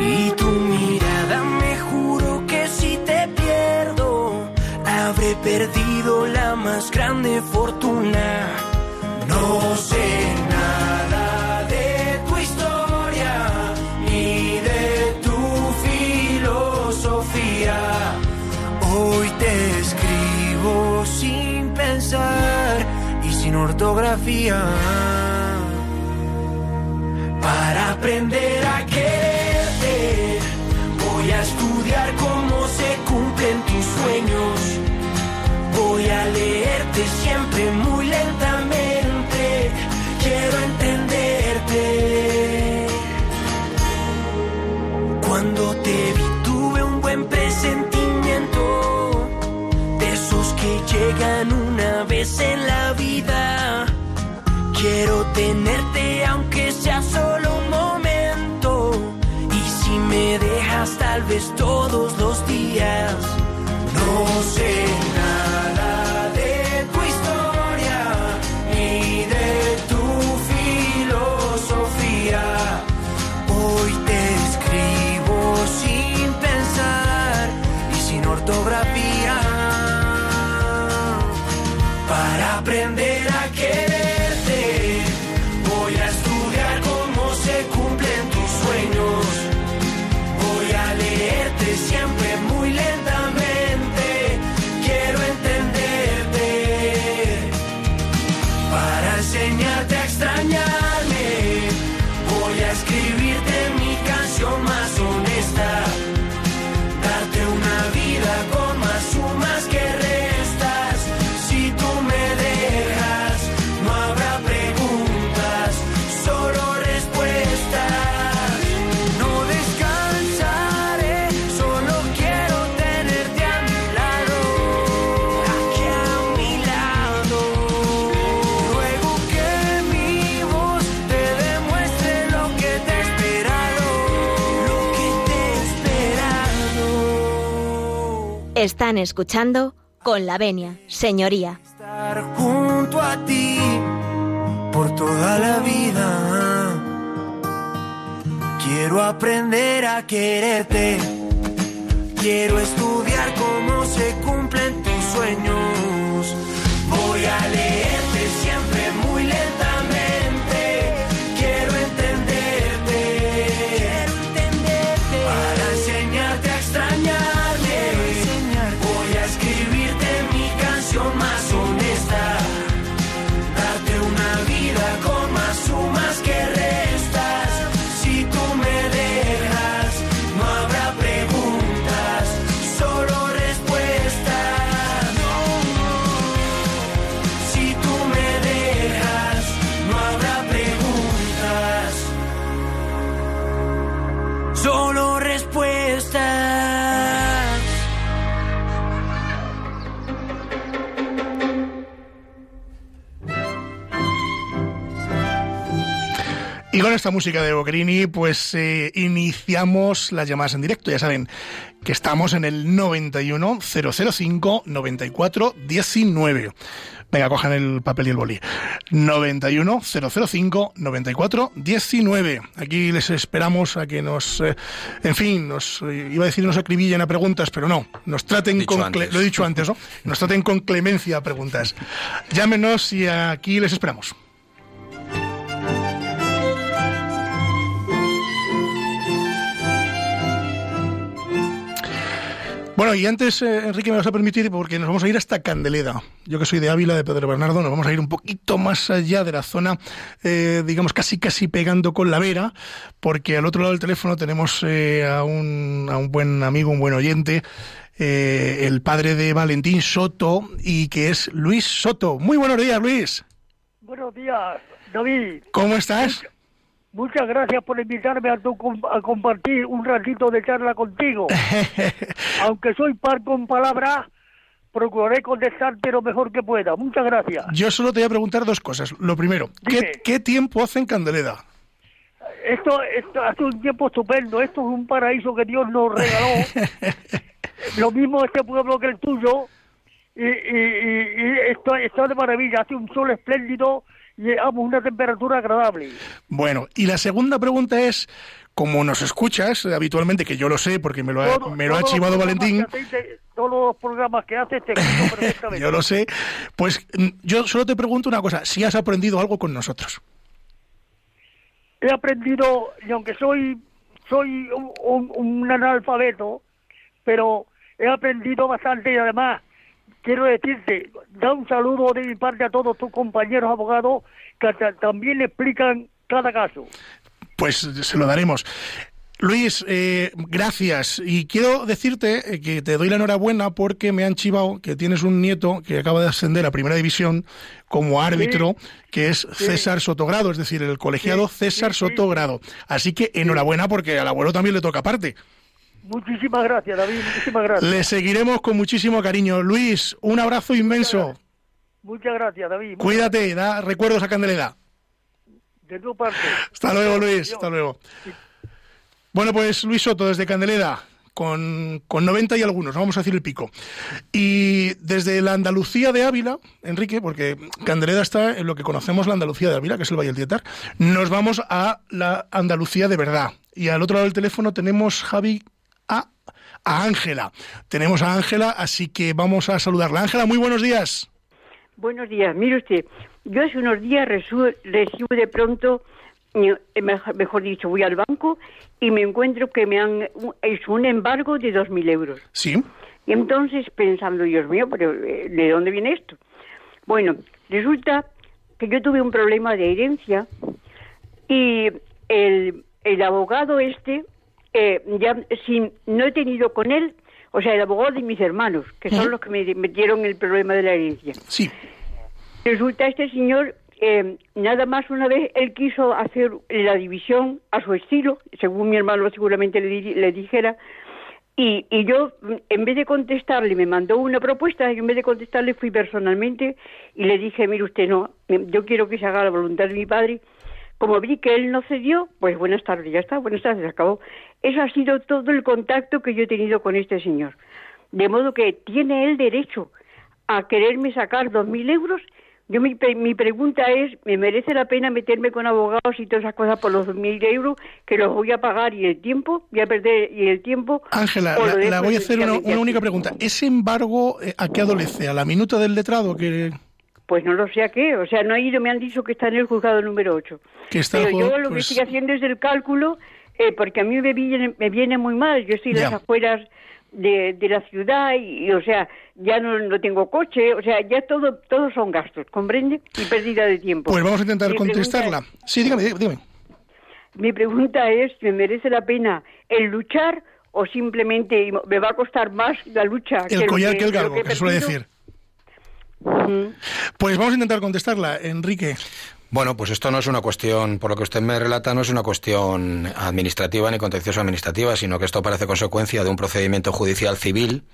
y tu mirada me juro que si te pierdo, habré perdido la más grande fortuna. No sé nada de tu historia ni de tu filosofía. Hoy te escribo sin pensar y sin ortografía. Para aprender a querer Voy a estudiar cómo se cumplen tus sueños. Voy a leerte siempre muy lentamente. Quiero entenderte. Cuando te vi tuve un buen presentimiento. De esos que llegan una vez en la vida. Quiero tenerte sea solo un me dejas tal vez todos los días. No sé nada de tu historia ni de tu filosofía. Hoy te escribo sin pensar y sin ortografía para aprender Están escuchando con la venia, señoría. Estar junto a ti por toda la vida. Quiero aprender a quererte. Quiero estudiar esta música de Boquerini, pues eh, iniciamos las llamadas en directo. Ya saben que estamos en el 91 005 94 19. Venga, cojan el papel y el boli. 91 005 94 19. Aquí les esperamos a que nos, eh, en fin, nos eh, iba a decir nos acribillen a preguntas, pero no, nos traten Dicho con lo he dicho antes, ¿no? Nos traten con clemencia a preguntas. Llámenos y aquí les esperamos. Bueno, y antes, eh, Enrique, me vas a permitir, porque nos vamos a ir hasta Candeleda. Yo que soy de Ávila, de Pedro Bernardo, nos vamos a ir un poquito más allá de la zona, eh, digamos, casi casi pegando con la vera, porque al otro lado del teléfono tenemos eh, a, un, a un buen amigo, un buen oyente, eh, el padre de Valentín Soto, y que es Luis Soto. Muy buenos días, Luis. Buenos días, David. ¿Cómo estás? Muchas gracias por invitarme a, tu a compartir un ratito de charla contigo. Aunque soy par con palabras, procuraré contestarte lo mejor que pueda. Muchas gracias. Yo solo te voy a preguntar dos cosas. Lo primero, ¿qué, tiempo hace en Candeleda? Esto, esto hace un tiempo estupendo. Esto es un paraíso que Dios nos regaló. lo mismo este pueblo que el tuyo. Y, y, y- y esto está de maravilla. Hace un sol espléndido y llevamos una temperatura agradable. Bueno, y la segunda pregunta es, como nos escuchas eh, habitualmente, que yo lo sé porque me lo ha, Todo- me lo ha chivado Valentín, de- todos los programas que haces te perfectamente. yo lo sé, pues yo solo te pregunto una cosa, si has aprendido algo con nosotros. He aprendido, y aunque soy soy un, un- un analfabeto, pero he aprendido bastante y además quiero decirte, da un saludo de mi parte a todos tus compañeros abogados que ta- también explican cada caso. Pues se lo daremos. Luis, eh, gracias. Y quiero decirte eh, que te doy la enhorabuena porque me han chivado que tienes un nieto que acaba de ascender a Primera División como árbitro, que es César Sotogrado, es decir, el colegiado Sí, César. Sotogrado. Así que enhorabuena porque al abuelo también le toca parte. Muchísimas gracias, David, muchísimas gracias. Le seguiremos con muchísimo cariño. Luis, un abrazo inmenso. Muchas gracias, David. Cuídate, da recuerdos a Candeleda. De tu parte. Hasta luego, Luis. Hasta luego. Bueno, pues Luis Soto desde Candeleda, con, con 90 y algunos, no vamos a decir el pico. Y desde la Andalucía de Ávila, Enrique, porque Candeleda está en lo que conocemos la Andalucía de Ávila, que es el Valle del Tietar, nos vamos a la Andalucía de verdad. Y al otro lado del teléfono tenemos, Javi, a Ángela. Tenemos a Ángela, así que vamos a saludarla. Ángela, muy buenos días. Buenos días. Mire usted, yo hace unos días recibo de pronto, eh, mejor, mejor dicho, voy al banco y me encuentro que me han hecho un embargo de 2.000 euros. Sí. Y entonces pensando, Dios mío, pero eh, ¿de dónde viene esto? Bueno, resulta que yo tuve un problema de herencia y el, el abogado este, eh, ya sin, no he tenido con él, o sea, el abogado de mis hermanos, que son los que me metieron el problema de la herencia. Sí. Resulta este señor, eh, nada más una vez él quiso hacer la división a su estilo, según mi hermano seguramente le, di- le dijera, y, y yo, en vez de contestarle, me mandó una propuesta, y en vez de contestarle fui personalmente y le dije, mire usted, no, yo quiero que se haga la voluntad de mi padre. Como vi que él no cedió, pues buenas tardes, ya está, buenas tardes, se acabó. Eso ha sido todo el contacto que yo he tenido con este señor. De modo que tiene el derecho a quererme sacar dos mil euros. Yo mi, mi pregunta es, ¿me merece la pena meterme con abogados y todas esas cosas por los dos mil euros que los voy a pagar y el tiempo, voy a perder y el tiempo? Ángela, la, voy a hacer una, una única pregunta. ¿Ese embargo eh, a qué adolece? ¿A la minuta del letrado que, Pues no lo sé a qué, o sea, no he ido, me han dicho que está en el juzgado número 8. que está Pero yo lo que pues, estoy haciendo es el cálculo, eh, porque a mí me viene, me viene muy mal. Yo estoy en las afueras de, de la ciudad y, y, o sea, ya no, no tengo coche, o sea, ya todo, todos son gastos, ¿comprende? Y pérdida de tiempo. Pues vamos a intentar Mi contestarla. es- Sí, dígame, dí- dime. mi pregunta es, ¿me merece la pena el luchar o simplemente me va a costar más la lucha? El lo collar que el galgo, que se suele decir. Pues vamos a intentar contestarla, Enrique. Bueno, pues esto no es una cuestión, por lo que usted me relata, no es una cuestión administrativa ni contencioso administrativa, sino que esto parece consecuencia de un procedimiento judicial civil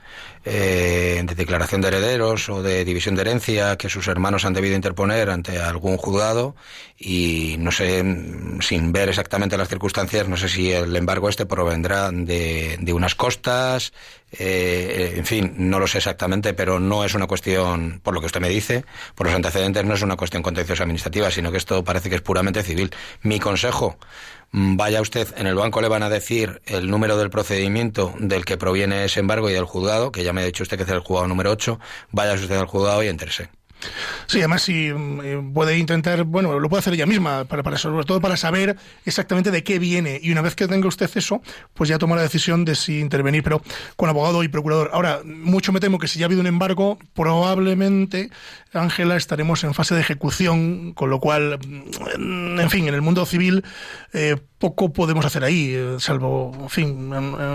eh, de declaración de herederos o de división de herencia que sus hermanos han debido interponer ante algún juzgado y no sé, sin ver exactamente las circunstancias, no sé si el embargo este provendrá de, de unas costas, eh, en fin, no lo sé exactamente, pero no es una cuestión, por lo que usted me dice, por los antecedentes, no es una cuestión contenciosa administrativa, sino que esto parece que es puramente civil. Mi consejo, mm, vaya usted, en el banco le van a decir el número del procedimiento del que proviene ese embargo y del juzgado, que ya me ha dicho usted que es el juzgado número 8, vaya usted al juzgado y entérese. Sí, además si mm, eh, puede intentar, bueno, lo puede hacer ella misma, para, para, sobre todo para saber exactamente de qué viene. Y una vez que tenga usted eso, pues ya toma la decisión de si intervenir, pero con abogado y procurador. Ahora, mucho me temo que si ya ha habido un embargo, probablemente, Ángela, estaremos en fase de ejecución, con lo cual, mm, en fin, en el mundo civil eh, poco podemos hacer ahí, eh, salvo, en fin,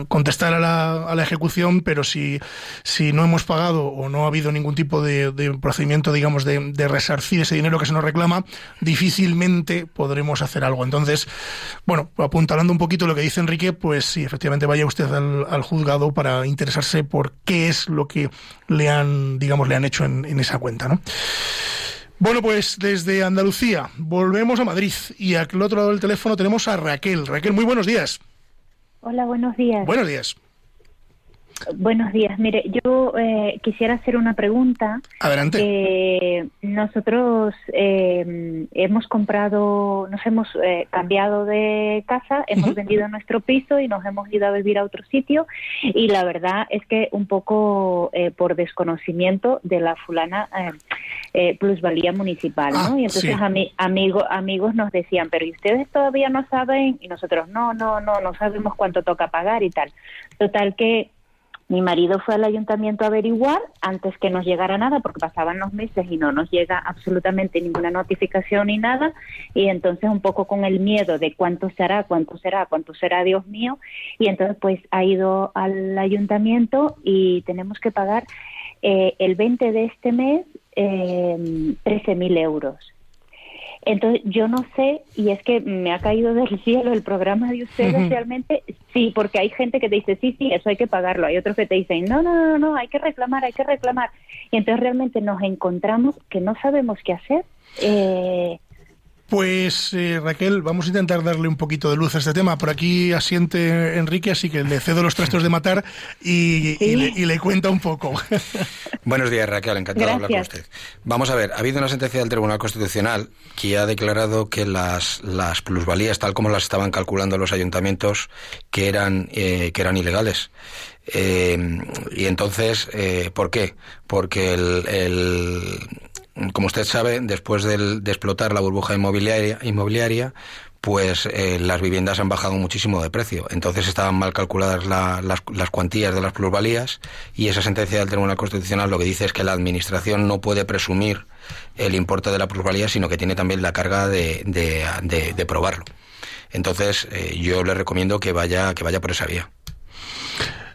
contestar a la, a la ejecución, pero si, si no hemos pagado o no ha habido ningún tipo de, procedimiento, digamos, de, de, resarcir ese dinero que se nos reclama, difícilmente podremos hacer algo. Entonces, bueno, apuntalando un poquito lo que dice Enrique, pues sí, efectivamente vaya usted al, al juzgado para interesarse por qué es lo que le han, digamos, le han hecho en esa cuenta, ¿no? Bueno, pues desde Andalucía volvemos a Madrid y al otro lado del teléfono tenemos a Raquel. Raquel, muy buenos días. Hola, buenos días. Buenos días. Buenos días. Mire, yo eh, quisiera hacer una pregunta. Adelante. Eh, nosotros eh, hemos comprado, nos hemos eh, cambiado de casa, hemos uh -huh. vendido nuestro piso y nos hemos ido a vivir a otro sitio. Y la verdad es que un poco eh, por desconocimiento de la fulana eh, plusvalía municipal, ¿no? Ah, y entonces sí. ami amigo, amigos nos decían, pero ¿y ustedes todavía no saben? Y nosotros, no, no, no, no sabemos cuánto toca pagar y tal. Total que mi marido fue al ayuntamiento a averiguar antes que nos llegara nada, porque pasaban los meses y no nos llega absolutamente ninguna notificación ni nada. Y entonces un poco con el miedo de cuánto será, cuánto será, cuánto será, Dios mío. Y entonces pues ha ido al ayuntamiento y tenemos que pagar eh, el 20 de este mes eh, 13.000 euros. Entonces, yo no sé, y es que me ha caído del cielo el programa de ustedes uh -huh. realmente, sí, porque hay gente que te dice, sí, sí, eso hay que pagarlo, hay otros que te dicen, no, no, no, no, hay que reclamar, hay que reclamar. Y entonces realmente nos encontramos que no sabemos qué hacer. Eh, pues eh, Raquel, vamos a intentar darle un poquito de luz a este tema. Por aquí asiente Enrique, así que le cedo los trastos de matar y, ¿Sí? y, le, y le, cuenta un poco. Buenos días Raquel, encantado Gracias. de hablar con usted. Vamos a ver, ha habido una sentencia del Tribunal Constitucional que ha declarado que las, las plusvalías, tal como las estaban calculando los ayuntamientos, que eran, eh, que eran ilegales. Eh, y entonces, eh, ¿por qué? Porque el, el como usted sabe, después de explotar la burbuja inmobiliaria, pues eh, las viviendas han bajado muchísimo de precio. Entonces estaban mal calculadas la, las, las, cuantías de las plusvalías y esa sentencia del Tribunal Constitucional lo que dice es que la Administración no puede presumir el importe de la plusvalía, sino que tiene también la carga de, de, de, de probarlo. Entonces eh, yo le recomiendo que vaya, que vaya por esa vía.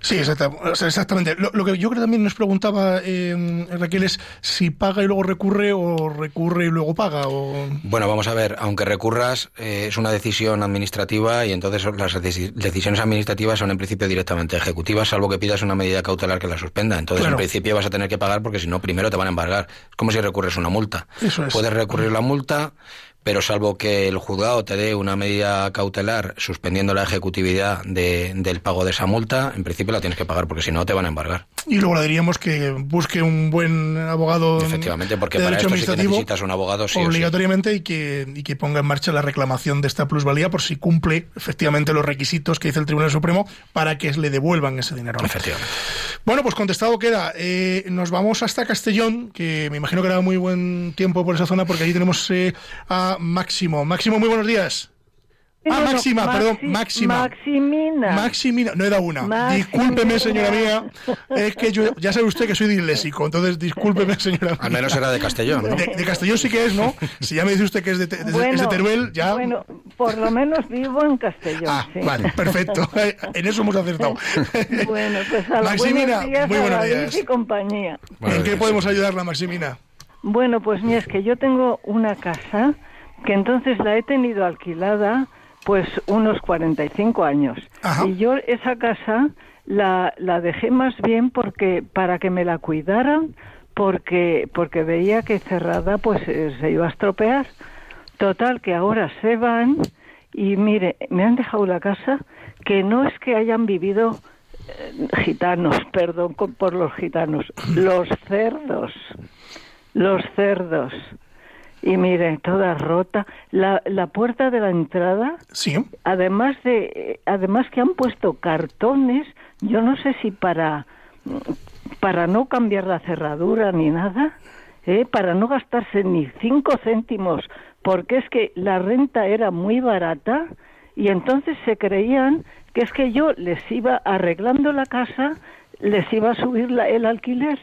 Sí, exactamente. Lo, lo, que yo creo también nos preguntaba eh, Raquel es si paga y luego recurre o recurre y luego paga. O... Bueno, vamos a ver, aunque recurras, eh, es una decisión administrativa y entonces las decisiones administrativas son en principio directamente ejecutivas, salvo que pidas una medida cautelar que la suspenda. Entonces, claro. en principio vas a tener que pagar porque si no, primero te van a embargar. Es como si recurres una multa. Eso es. Puedes recurrir la multa pero salvo que el juzgado te dé una medida cautelar suspendiendo la ejecutividad de, del pago de esa multa, en principio la tienes que pagar porque si no te van a embargar. Y luego le diríamos que busque un buen abogado. Efectivamente, porque para esto sí que necesitas un abogado sí obligatoriamente o sí. Y, que, y que ponga en marcha la reclamación de esta plusvalía por si cumple efectivamente los requisitos que dice el Tribunal Supremo para que le devuelvan ese dinero. Efectivamente. Bueno, pues contestado queda. Eh, nos vamos hasta Castellón, que me imagino que era muy buen tiempo por esa zona porque allí tenemos eh, a Máximo. Máximo, muy buenos días. Ah, Máxima, perdón, Máxima. Maximina. Maximina, no era una. Maximina. Discúlpeme, señora mía. Es que yo, ya sabe usted que soy disléxico, entonces discúlpeme, señora. Al menos era de Castellón, ¿no? De, de, Castellón sí que es, ¿no? Si ya me dice usted que es de, de, bueno, es de Teruel, ya. Bueno, por lo menos vivo en Castellón. Ah, sí. vale, perfecto. en eso hemos acertado. bueno, pues a Maximina, buenos días muy buenos a días. y compañía. Bueno, ¿En qué podemos ayudarla, Maximina? Bueno, pues mira, es que yo tengo una casa que entonces la he tenido alquilada pues unos 45 años. Ajá. Y yo esa casa la, la dejé más bien porque para que me la cuidaran porque porque veía que cerrada pues eh, se iba a estropear. Total que ahora se van y mire, me han dejado la casa que no es que hayan vivido eh, gitanos, perdón por los gitanos, los cerdos. Los cerdos y mire, toda rota. La, la puerta de la entrada, sí. además de, además que han puesto cartones, yo no sé si para, para no cambiar la cerradura ni nada, ¿eh? para no gastarse ni cinco céntimos, porque es que la renta era muy barata y entonces se creían que es que yo les iba arreglando la casa, les iba a subir la- el alquiler.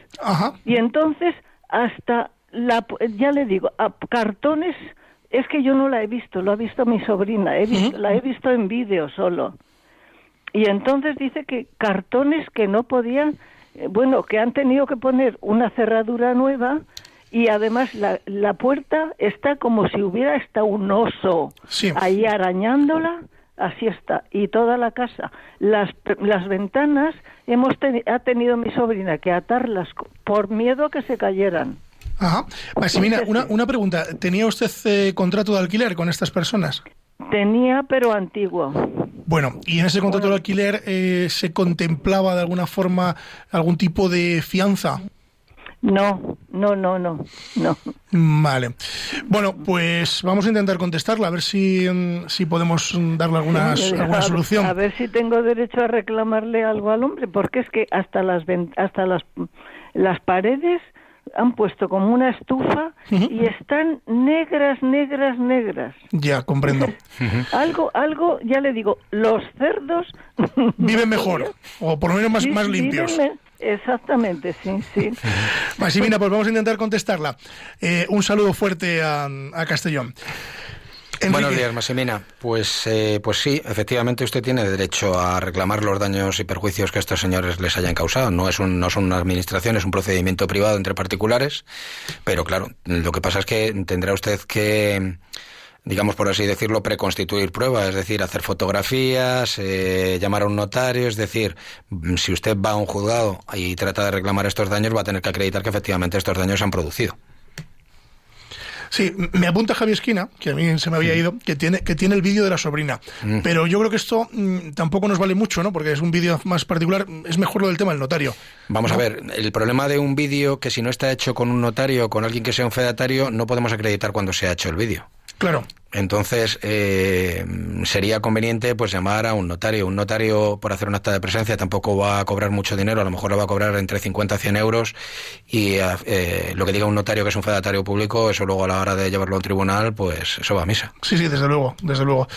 Y entonces hasta la, ya le digo, a cartones, es que yo no la he visto, lo ha visto mi sobrina, he visto- la he visto en vídeo solo. Y entonces dice que cartones que no podían, eh, bueno, que han tenido que poner una cerradura nueva y además la, la puerta está como si hubiera hasta un oso ahí arañándola, así está, y toda la casa. Las, las ventanas hemos ha tenido mi sobrina que atarlas por miedo a que se cayeran. Ajá. Maximina, una, una pregunta. ¿Tenía usted eh, contrato de alquiler con estas personas? Tenía, pero antiguo. Bueno, y en ese contrato de alquiler eh, se contemplaba de alguna forma algún tipo de fianza. No, no, no, no, no. Vale. Bueno, pues vamos a intentar contestarla, a ver si, mm, si podemos darle algunas, Sí, alguna a- solución. A ver si tengo derecho a reclamarle algo al hombre, porque es que hasta las hasta las las paredes han puesto como una estufa y están negras, negras, negras. Ya, comprendo. Algo, algo, ya le digo, los cerdos Viven mejor, o por lo menos más, Sí, más limpios. me- Exactamente, sí, sí. Maximina, pues vamos a intentar contestarla. Eh, un saludo fuerte a, a Castellón. Buenos días, Maximina. Pues, eh, pues sí, efectivamente usted tiene derecho a reclamar los daños y perjuicios que estos señores les hayan causado. No es un, no son una administración, es un procedimiento privado entre particulares. Pero claro, lo que pasa es que tendrá usted que, digamos por así decirlo, preconstituir pruebas, es decir, hacer fotografías, eh, llamar a un notario, es decir, si usted va a un juzgado y trata de reclamar estos daños, va a tener que acreditar que efectivamente estos daños se han producido. Sí, me apunta Javi Esquina, que a mí se me había ido, que tiene, que tiene el vídeo de la sobrina. Mm. Pero yo creo que esto mm, tampoco nos vale mucho, ¿no? Porque es un vídeo más particular. Es mejor lo del tema del notario. Vamos a ver, el problema de un vídeo que si no está hecho con un notario o con alguien que sea un fedatario, no podemos acreditar cuando se ha hecho el vídeo. Claro. Entonces, eh, sería conveniente pues llamar a un notario. Un notario, por hacer un acta de presencia, tampoco va a cobrar mucho dinero, a lo mejor lo va a cobrar entre 50 y 100 euros. Y eh, lo que diga un notario que es un fedatario público, eso luego a la hora de llevarlo a un tribunal, pues eso va a misa. Sí, sí, desde luego, desde luego.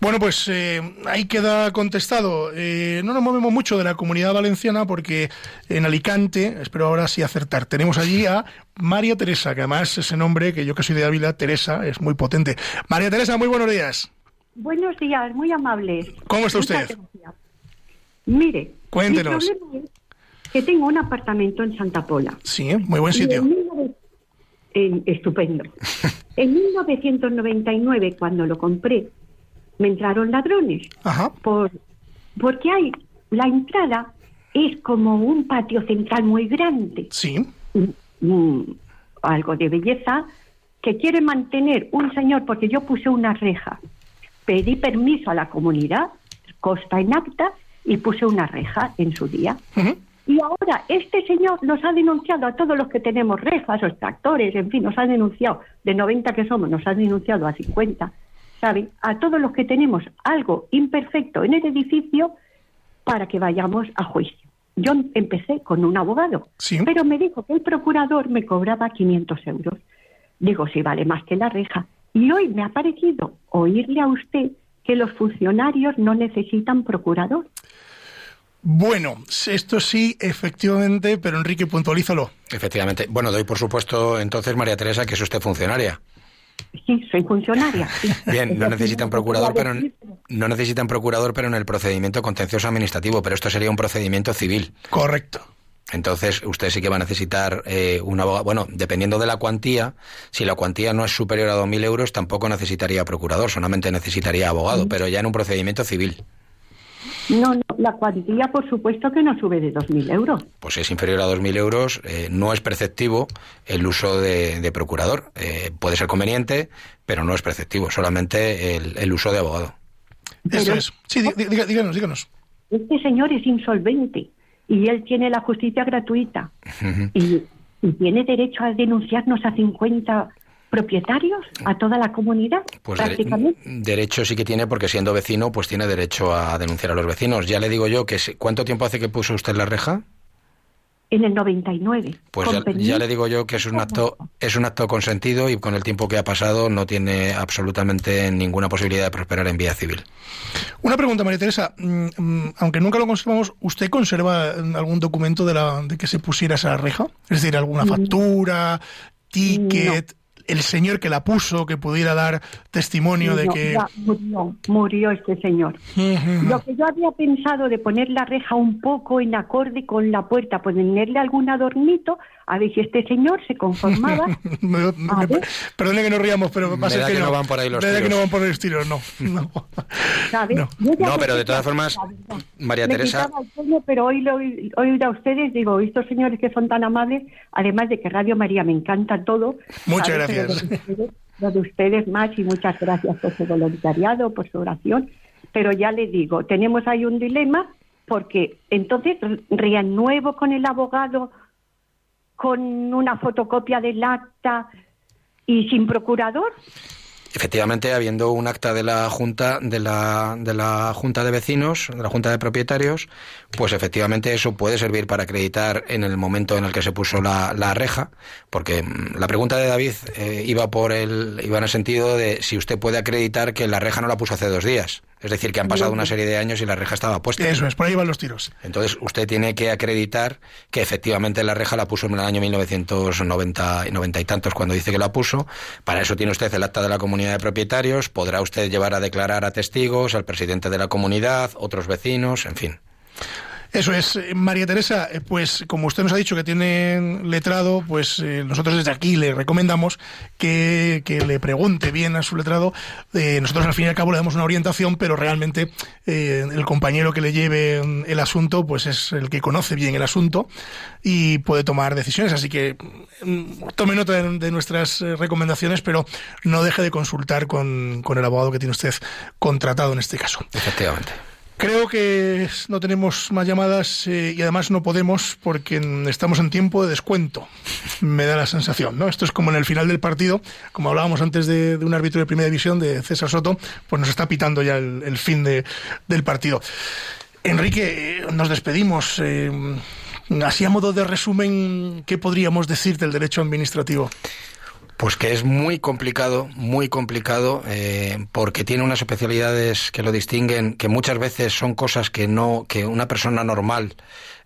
Bueno, pues eh, ahí queda contestado. Eh, no nos movemos mucho de la comunidad valenciana porque en Alicante, espero ahora sí acertar, tenemos allí a María Teresa, que además ese nombre, que yo que soy de Ávila, Teresa, es muy potente. María Teresa, muy buenos días. Buenos días, muy amables. ¿Cómo está usted? Mire, Cuéntenos. mi problema es que tengo un apartamento en Santa Pola. Sí, muy buen sitio. en 19 en- estupendo. en 1999, cuando lo compré, me entraron ladrones. Ajá. Por, porque hay, la entrada es como un patio central muy grande. Sí. Mm, algo de belleza que quiere mantener un señor, porque yo puse una reja. Pedí permiso a la comunidad, costa en acta, y puse una reja en su día. Y ahora este señor nos ha denunciado a todos los que tenemos rejas o extractores, en fin, nos ha denunciado, de 90 que somos, nos ha denunciado a 50, ¿saben? A todos los que tenemos algo imperfecto en el edificio para que vayamos a juicio. Yo empecé con un abogado, pero me dijo que el procurador me cobraba 500 euros. Digo, sí, vale más que la reja. Y hoy me ha parecido oírle a usted que los funcionarios no necesitan procurador. Bueno, esto sí, efectivamente, pero Enrique, puntualízalo. Efectivamente. Bueno, doy por supuesto entonces, María Teresa, que es usted funcionaria. Sí, soy funcionaria. sí. Bien, no necesitan procurador, pero no necesitan procurador, pero en el procedimiento contencioso administrativo, pero esto sería un procedimiento civil. Correcto. Entonces, usted sí que va a necesitar eh, un abogado. Bueno, dependiendo de la cuantía, si la cuantía no es superior a 2.000 euros, tampoco necesitaría procurador, solamente necesitaría abogado, pero ya en un procedimiento civil. No, no, la cuantía, por supuesto, que no sube de 2.000 euros. Pues si es inferior a 2.000 euros, eh, no es preceptivo el uso de, de procurador. Eh, puede ser conveniente, pero no es preceptivo, solamente el, el uso de abogado. Eso es. Sí, dí- dí- díganos, díganos. Este señor es insolvente y él tiene la justicia gratuita y, y tiene derecho a denunciarnos a 50 propietarios, a toda la comunidad, Pues prácticamente. derecho sí que tiene, porque siendo vecino, pues tiene derecho a denunciar a los vecinos. Ya le digo yo que ¿cuánto tiempo hace que puso usted la reja? En el 99. Pues ya le digo yo que es un acto es un acto consentido y con el tiempo que ha pasado no tiene absolutamente ninguna posibilidad de prosperar en vía civil. Una pregunta, María Teresa. Mm, mm, Aunque nunca lo conservamos, ¿usted conserva mm, algún documento de, la, de que se pusiera esa reja? Es decir, alguna factura, ticket, el señor que la puso, que pudiera dar testimonio de No, que... ya murió, murió este señor. Lo que yo había pensado de poner la reja un poco en acorde con la puerta, ponerle algún adornito, a ver si este señor se conformaba. Me- perdone que nos riamos, pero Me da que, que no van por ahí los Me da que tiros. no van por ahí los tiros, no. no. ¿sabes? No. No, pero de todas formas, María Me Teresa, el sueño, pero hoy lo he oído a ustedes, digo, estos señores que son tan amables, además de que Radio María me encanta todo. Muchas ¿sabes? gracias. Lo de, ustedes, más y muchas gracias por su voluntariado, por su oración. Pero ya le digo, tenemos ahí un dilema porque entonces re- renuevo con el abogado con una fotocopia del acta y sin procurador. Efectivamente, habiendo un acta de la junta de la de la junta de vecinos, de la junta de propietarios, pues efectivamente eso puede servir para acreditar en el momento en el que se puso la, la reja, porque mm, la pregunta de David eh, iba por el iba en el sentido de si usted puede acreditar que la reja no la puso hace dos días, es decir, que han pasado una serie de años y la reja estaba puesta. Eso es, por ahí van los tiros. Entonces usted tiene que acreditar que efectivamente la reja la puso en el año 1990 y 90 y tantos cuando dice que la puso. Para eso tiene usted el acta de la comunidad de propietarios. Podrá usted llevar a declarar a testigos, al presidente de la comunidad, otros vecinos, en fin. Eso es, María Teresa, eh, pues como usted nos ha dicho que tiene letrado, pues eh, nosotros desde aquí le recomendamos que, que le pregunte bien a su letrado. Eh, nosotros al fin y al cabo le damos una orientación, pero realmente eh, el compañero que le lleve mm, el asunto, pues es el que conoce bien el asunto y puede tomar decisiones. Así que mm, tome nota de, de nuestras recomendaciones, pero no deje de consultar con, con el abogado que tiene usted contratado en este caso. Efectivamente. Creo que no tenemos más llamadas eh, y además no podemos porque estamos en tiempo de descuento. Me da la sensación, ¿no? Esto es como en el final del partido, como hablábamos antes de, un árbitro de primera división, de César Soto, pues nos está pitando ya el, fin de, del partido. Enrique, eh, nos despedimos. eh, así a modo de resumen, ¿qué podríamos decir del derecho administrativo? Pues que es muy complicado, muy complicado, eh, porque tiene unas especialidades que lo distinguen, que muchas veces son cosas que no, que una persona normal,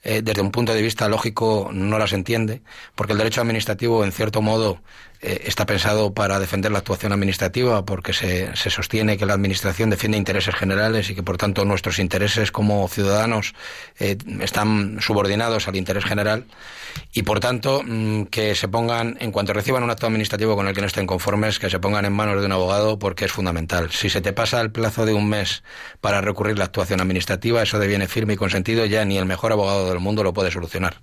eh, desde un punto de vista lógico, no las entiende, porque el derecho administrativo, en cierto modo, eh, está pensado para defender la actuación administrativa, porque se, sostiene que la administración defiende intereses generales y que, por tanto, nuestros intereses como ciudadanos eh, están subordinados al interés general y por tanto mm, que se pongan, en cuanto reciban un acto administrativo con el que no estén conformes, que se pongan en manos de un abogado porque es fundamental. Si se te pasa el plazo de un mes para recurrir la actuación administrativa, eso deviene firme y consentido, ya ni el mejor abogado del mundo lo puede solucionar.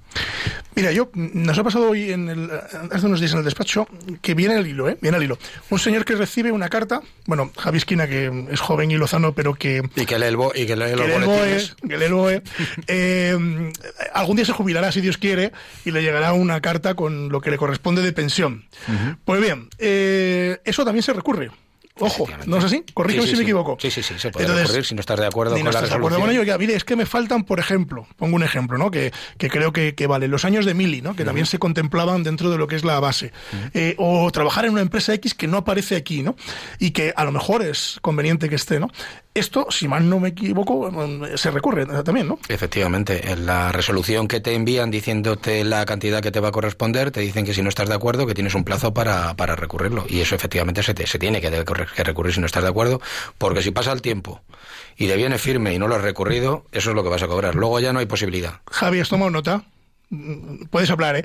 Mira, yo nos ha pasado hoy en el, hace unos días en el despacho que viene al hilo, ¿eh? Viene al hilo. Un señor que recibe una carta, bueno, Javi Esquina, que es joven y lozano, pero que Y que lee, el bo- y que lee los lee el boletines. BOE, que lee el BOE, eh, algún día se jubilará, si Dios quiere, y le llegará una carta con lo que le corresponde de pensión. Pues bien, eh, eso también se recurre. Ojo, ¿no es así? Corrígeme Sí, sí, si me equivoco. Sí, sí, sí, se puede Entonces, recurrir si no estás de acuerdo con no la estás de acuerdo resolución. con ello. Mire, es que me faltan, por ejemplo, pongo un ejemplo, ¿no? Que, que creo que, que vale, los años de Mili, ¿no? Que también se contemplaban dentro de lo que es la base. Eh, o trabajar en una empresa X que no aparece aquí, ¿no? Y que a lo mejor es conveniente que esté, ¿no? Esto, si mal no me equivoco, se recurre también, ¿no? Efectivamente, en la resolución que te envían diciéndote la cantidad que te va a corresponder, te dicen que si no estás de acuerdo, que tienes un plazo para, para recurrirlo. Y eso efectivamente se, te- se tiene que, que recurrir si no estás de acuerdo, porque si pasa el tiempo y te viene firme y no lo has recurrido, eso es lo que vas a cobrar. Luego ya no hay posibilidad. Javi, ¿has tomado nota? Puedes hablar, ¿eh?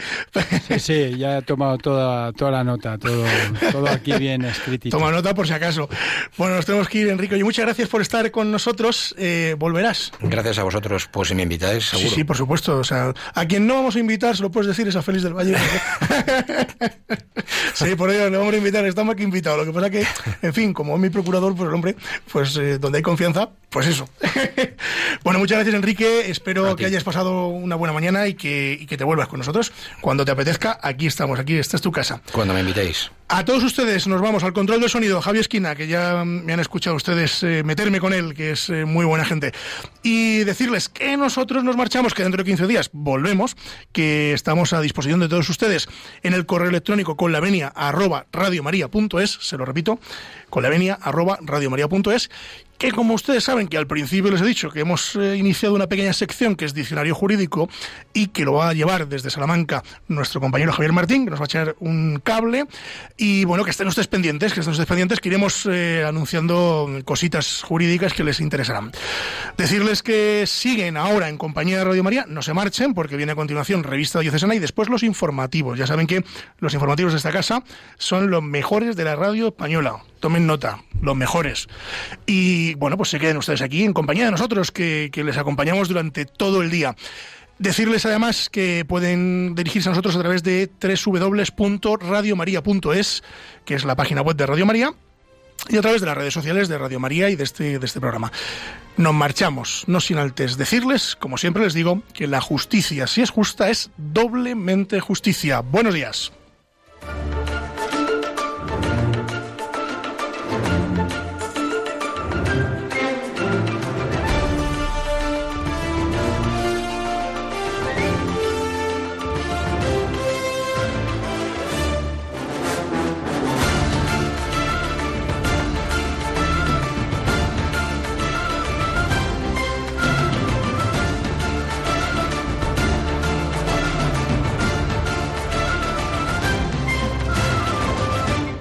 Sí, sí, ya he tomado toda, toda la nota, todo, todo aquí bien escritito. Toma nota por si acaso. Bueno, nos tenemos que ir, Enrique. Y muchas gracias por estar con nosotros. Eh, volverás. Gracias a vosotros, pues si me invitáis, seguro. Sí, sí, por supuesto. O sea, a quien no vamos a invitar, se lo puedes decir, es a Félix del Valle. sí, por ello le vamos a invitar, estamos aquí invitados. Lo que pasa que, en fin, como es mi procurador, pues el hombre, pues eh, donde hay confianza, pues eso. bueno, muchas gracias, Enrique. Espero que hayas pasado una buena mañana y que, y que te vuelvas con nosotros. Cuando te apetezca, aquí estamos, aquí, esta es tu casa. Cuando me invitéis. A todos ustedes nos vamos al control del sonido, Javier Esquina, que ya me han escuchado ustedes eh, meterme con él, que es eh, muy buena gente. Y decirles que nosotros nos marchamos, que dentro de 15 días volvemos, que estamos a disposición de todos ustedes en el correo electrónico con la venia arroba radiomaria.es, se lo repito, con la venia arroba radiomaria.es que como ustedes saben que al principio les he dicho que hemos eh, iniciado una pequeña sección que es diccionario jurídico y que lo va a llevar desde Salamanca nuestro compañero Javier Martín, que nos va a echar un cable y bueno, que estén ustedes pendientes, que estén ustedes pendientes, que iremos eh, anunciando cositas jurídicas que les interesarán. Decirles que siguen ahora en compañía de Radio María, no se marchen porque viene a continuación Revista Diocesana y después los informativos. Ya saben que los informativos de esta casa son los mejores de la radio española. Tomen nota, los mejores. Y bueno, pues se queden ustedes aquí en compañía de nosotros, que, que les acompañamos durante todo el día. Decirles además que pueden dirigirse a nosotros a través de www.radiomaria.es, que es la página web de Radio María, y a través de las redes sociales de Radio María y de este, de este programa. Nos marchamos, no sin antes decirles, como siempre les digo, que la justicia, si es justa, es doblemente justicia. Buenos días.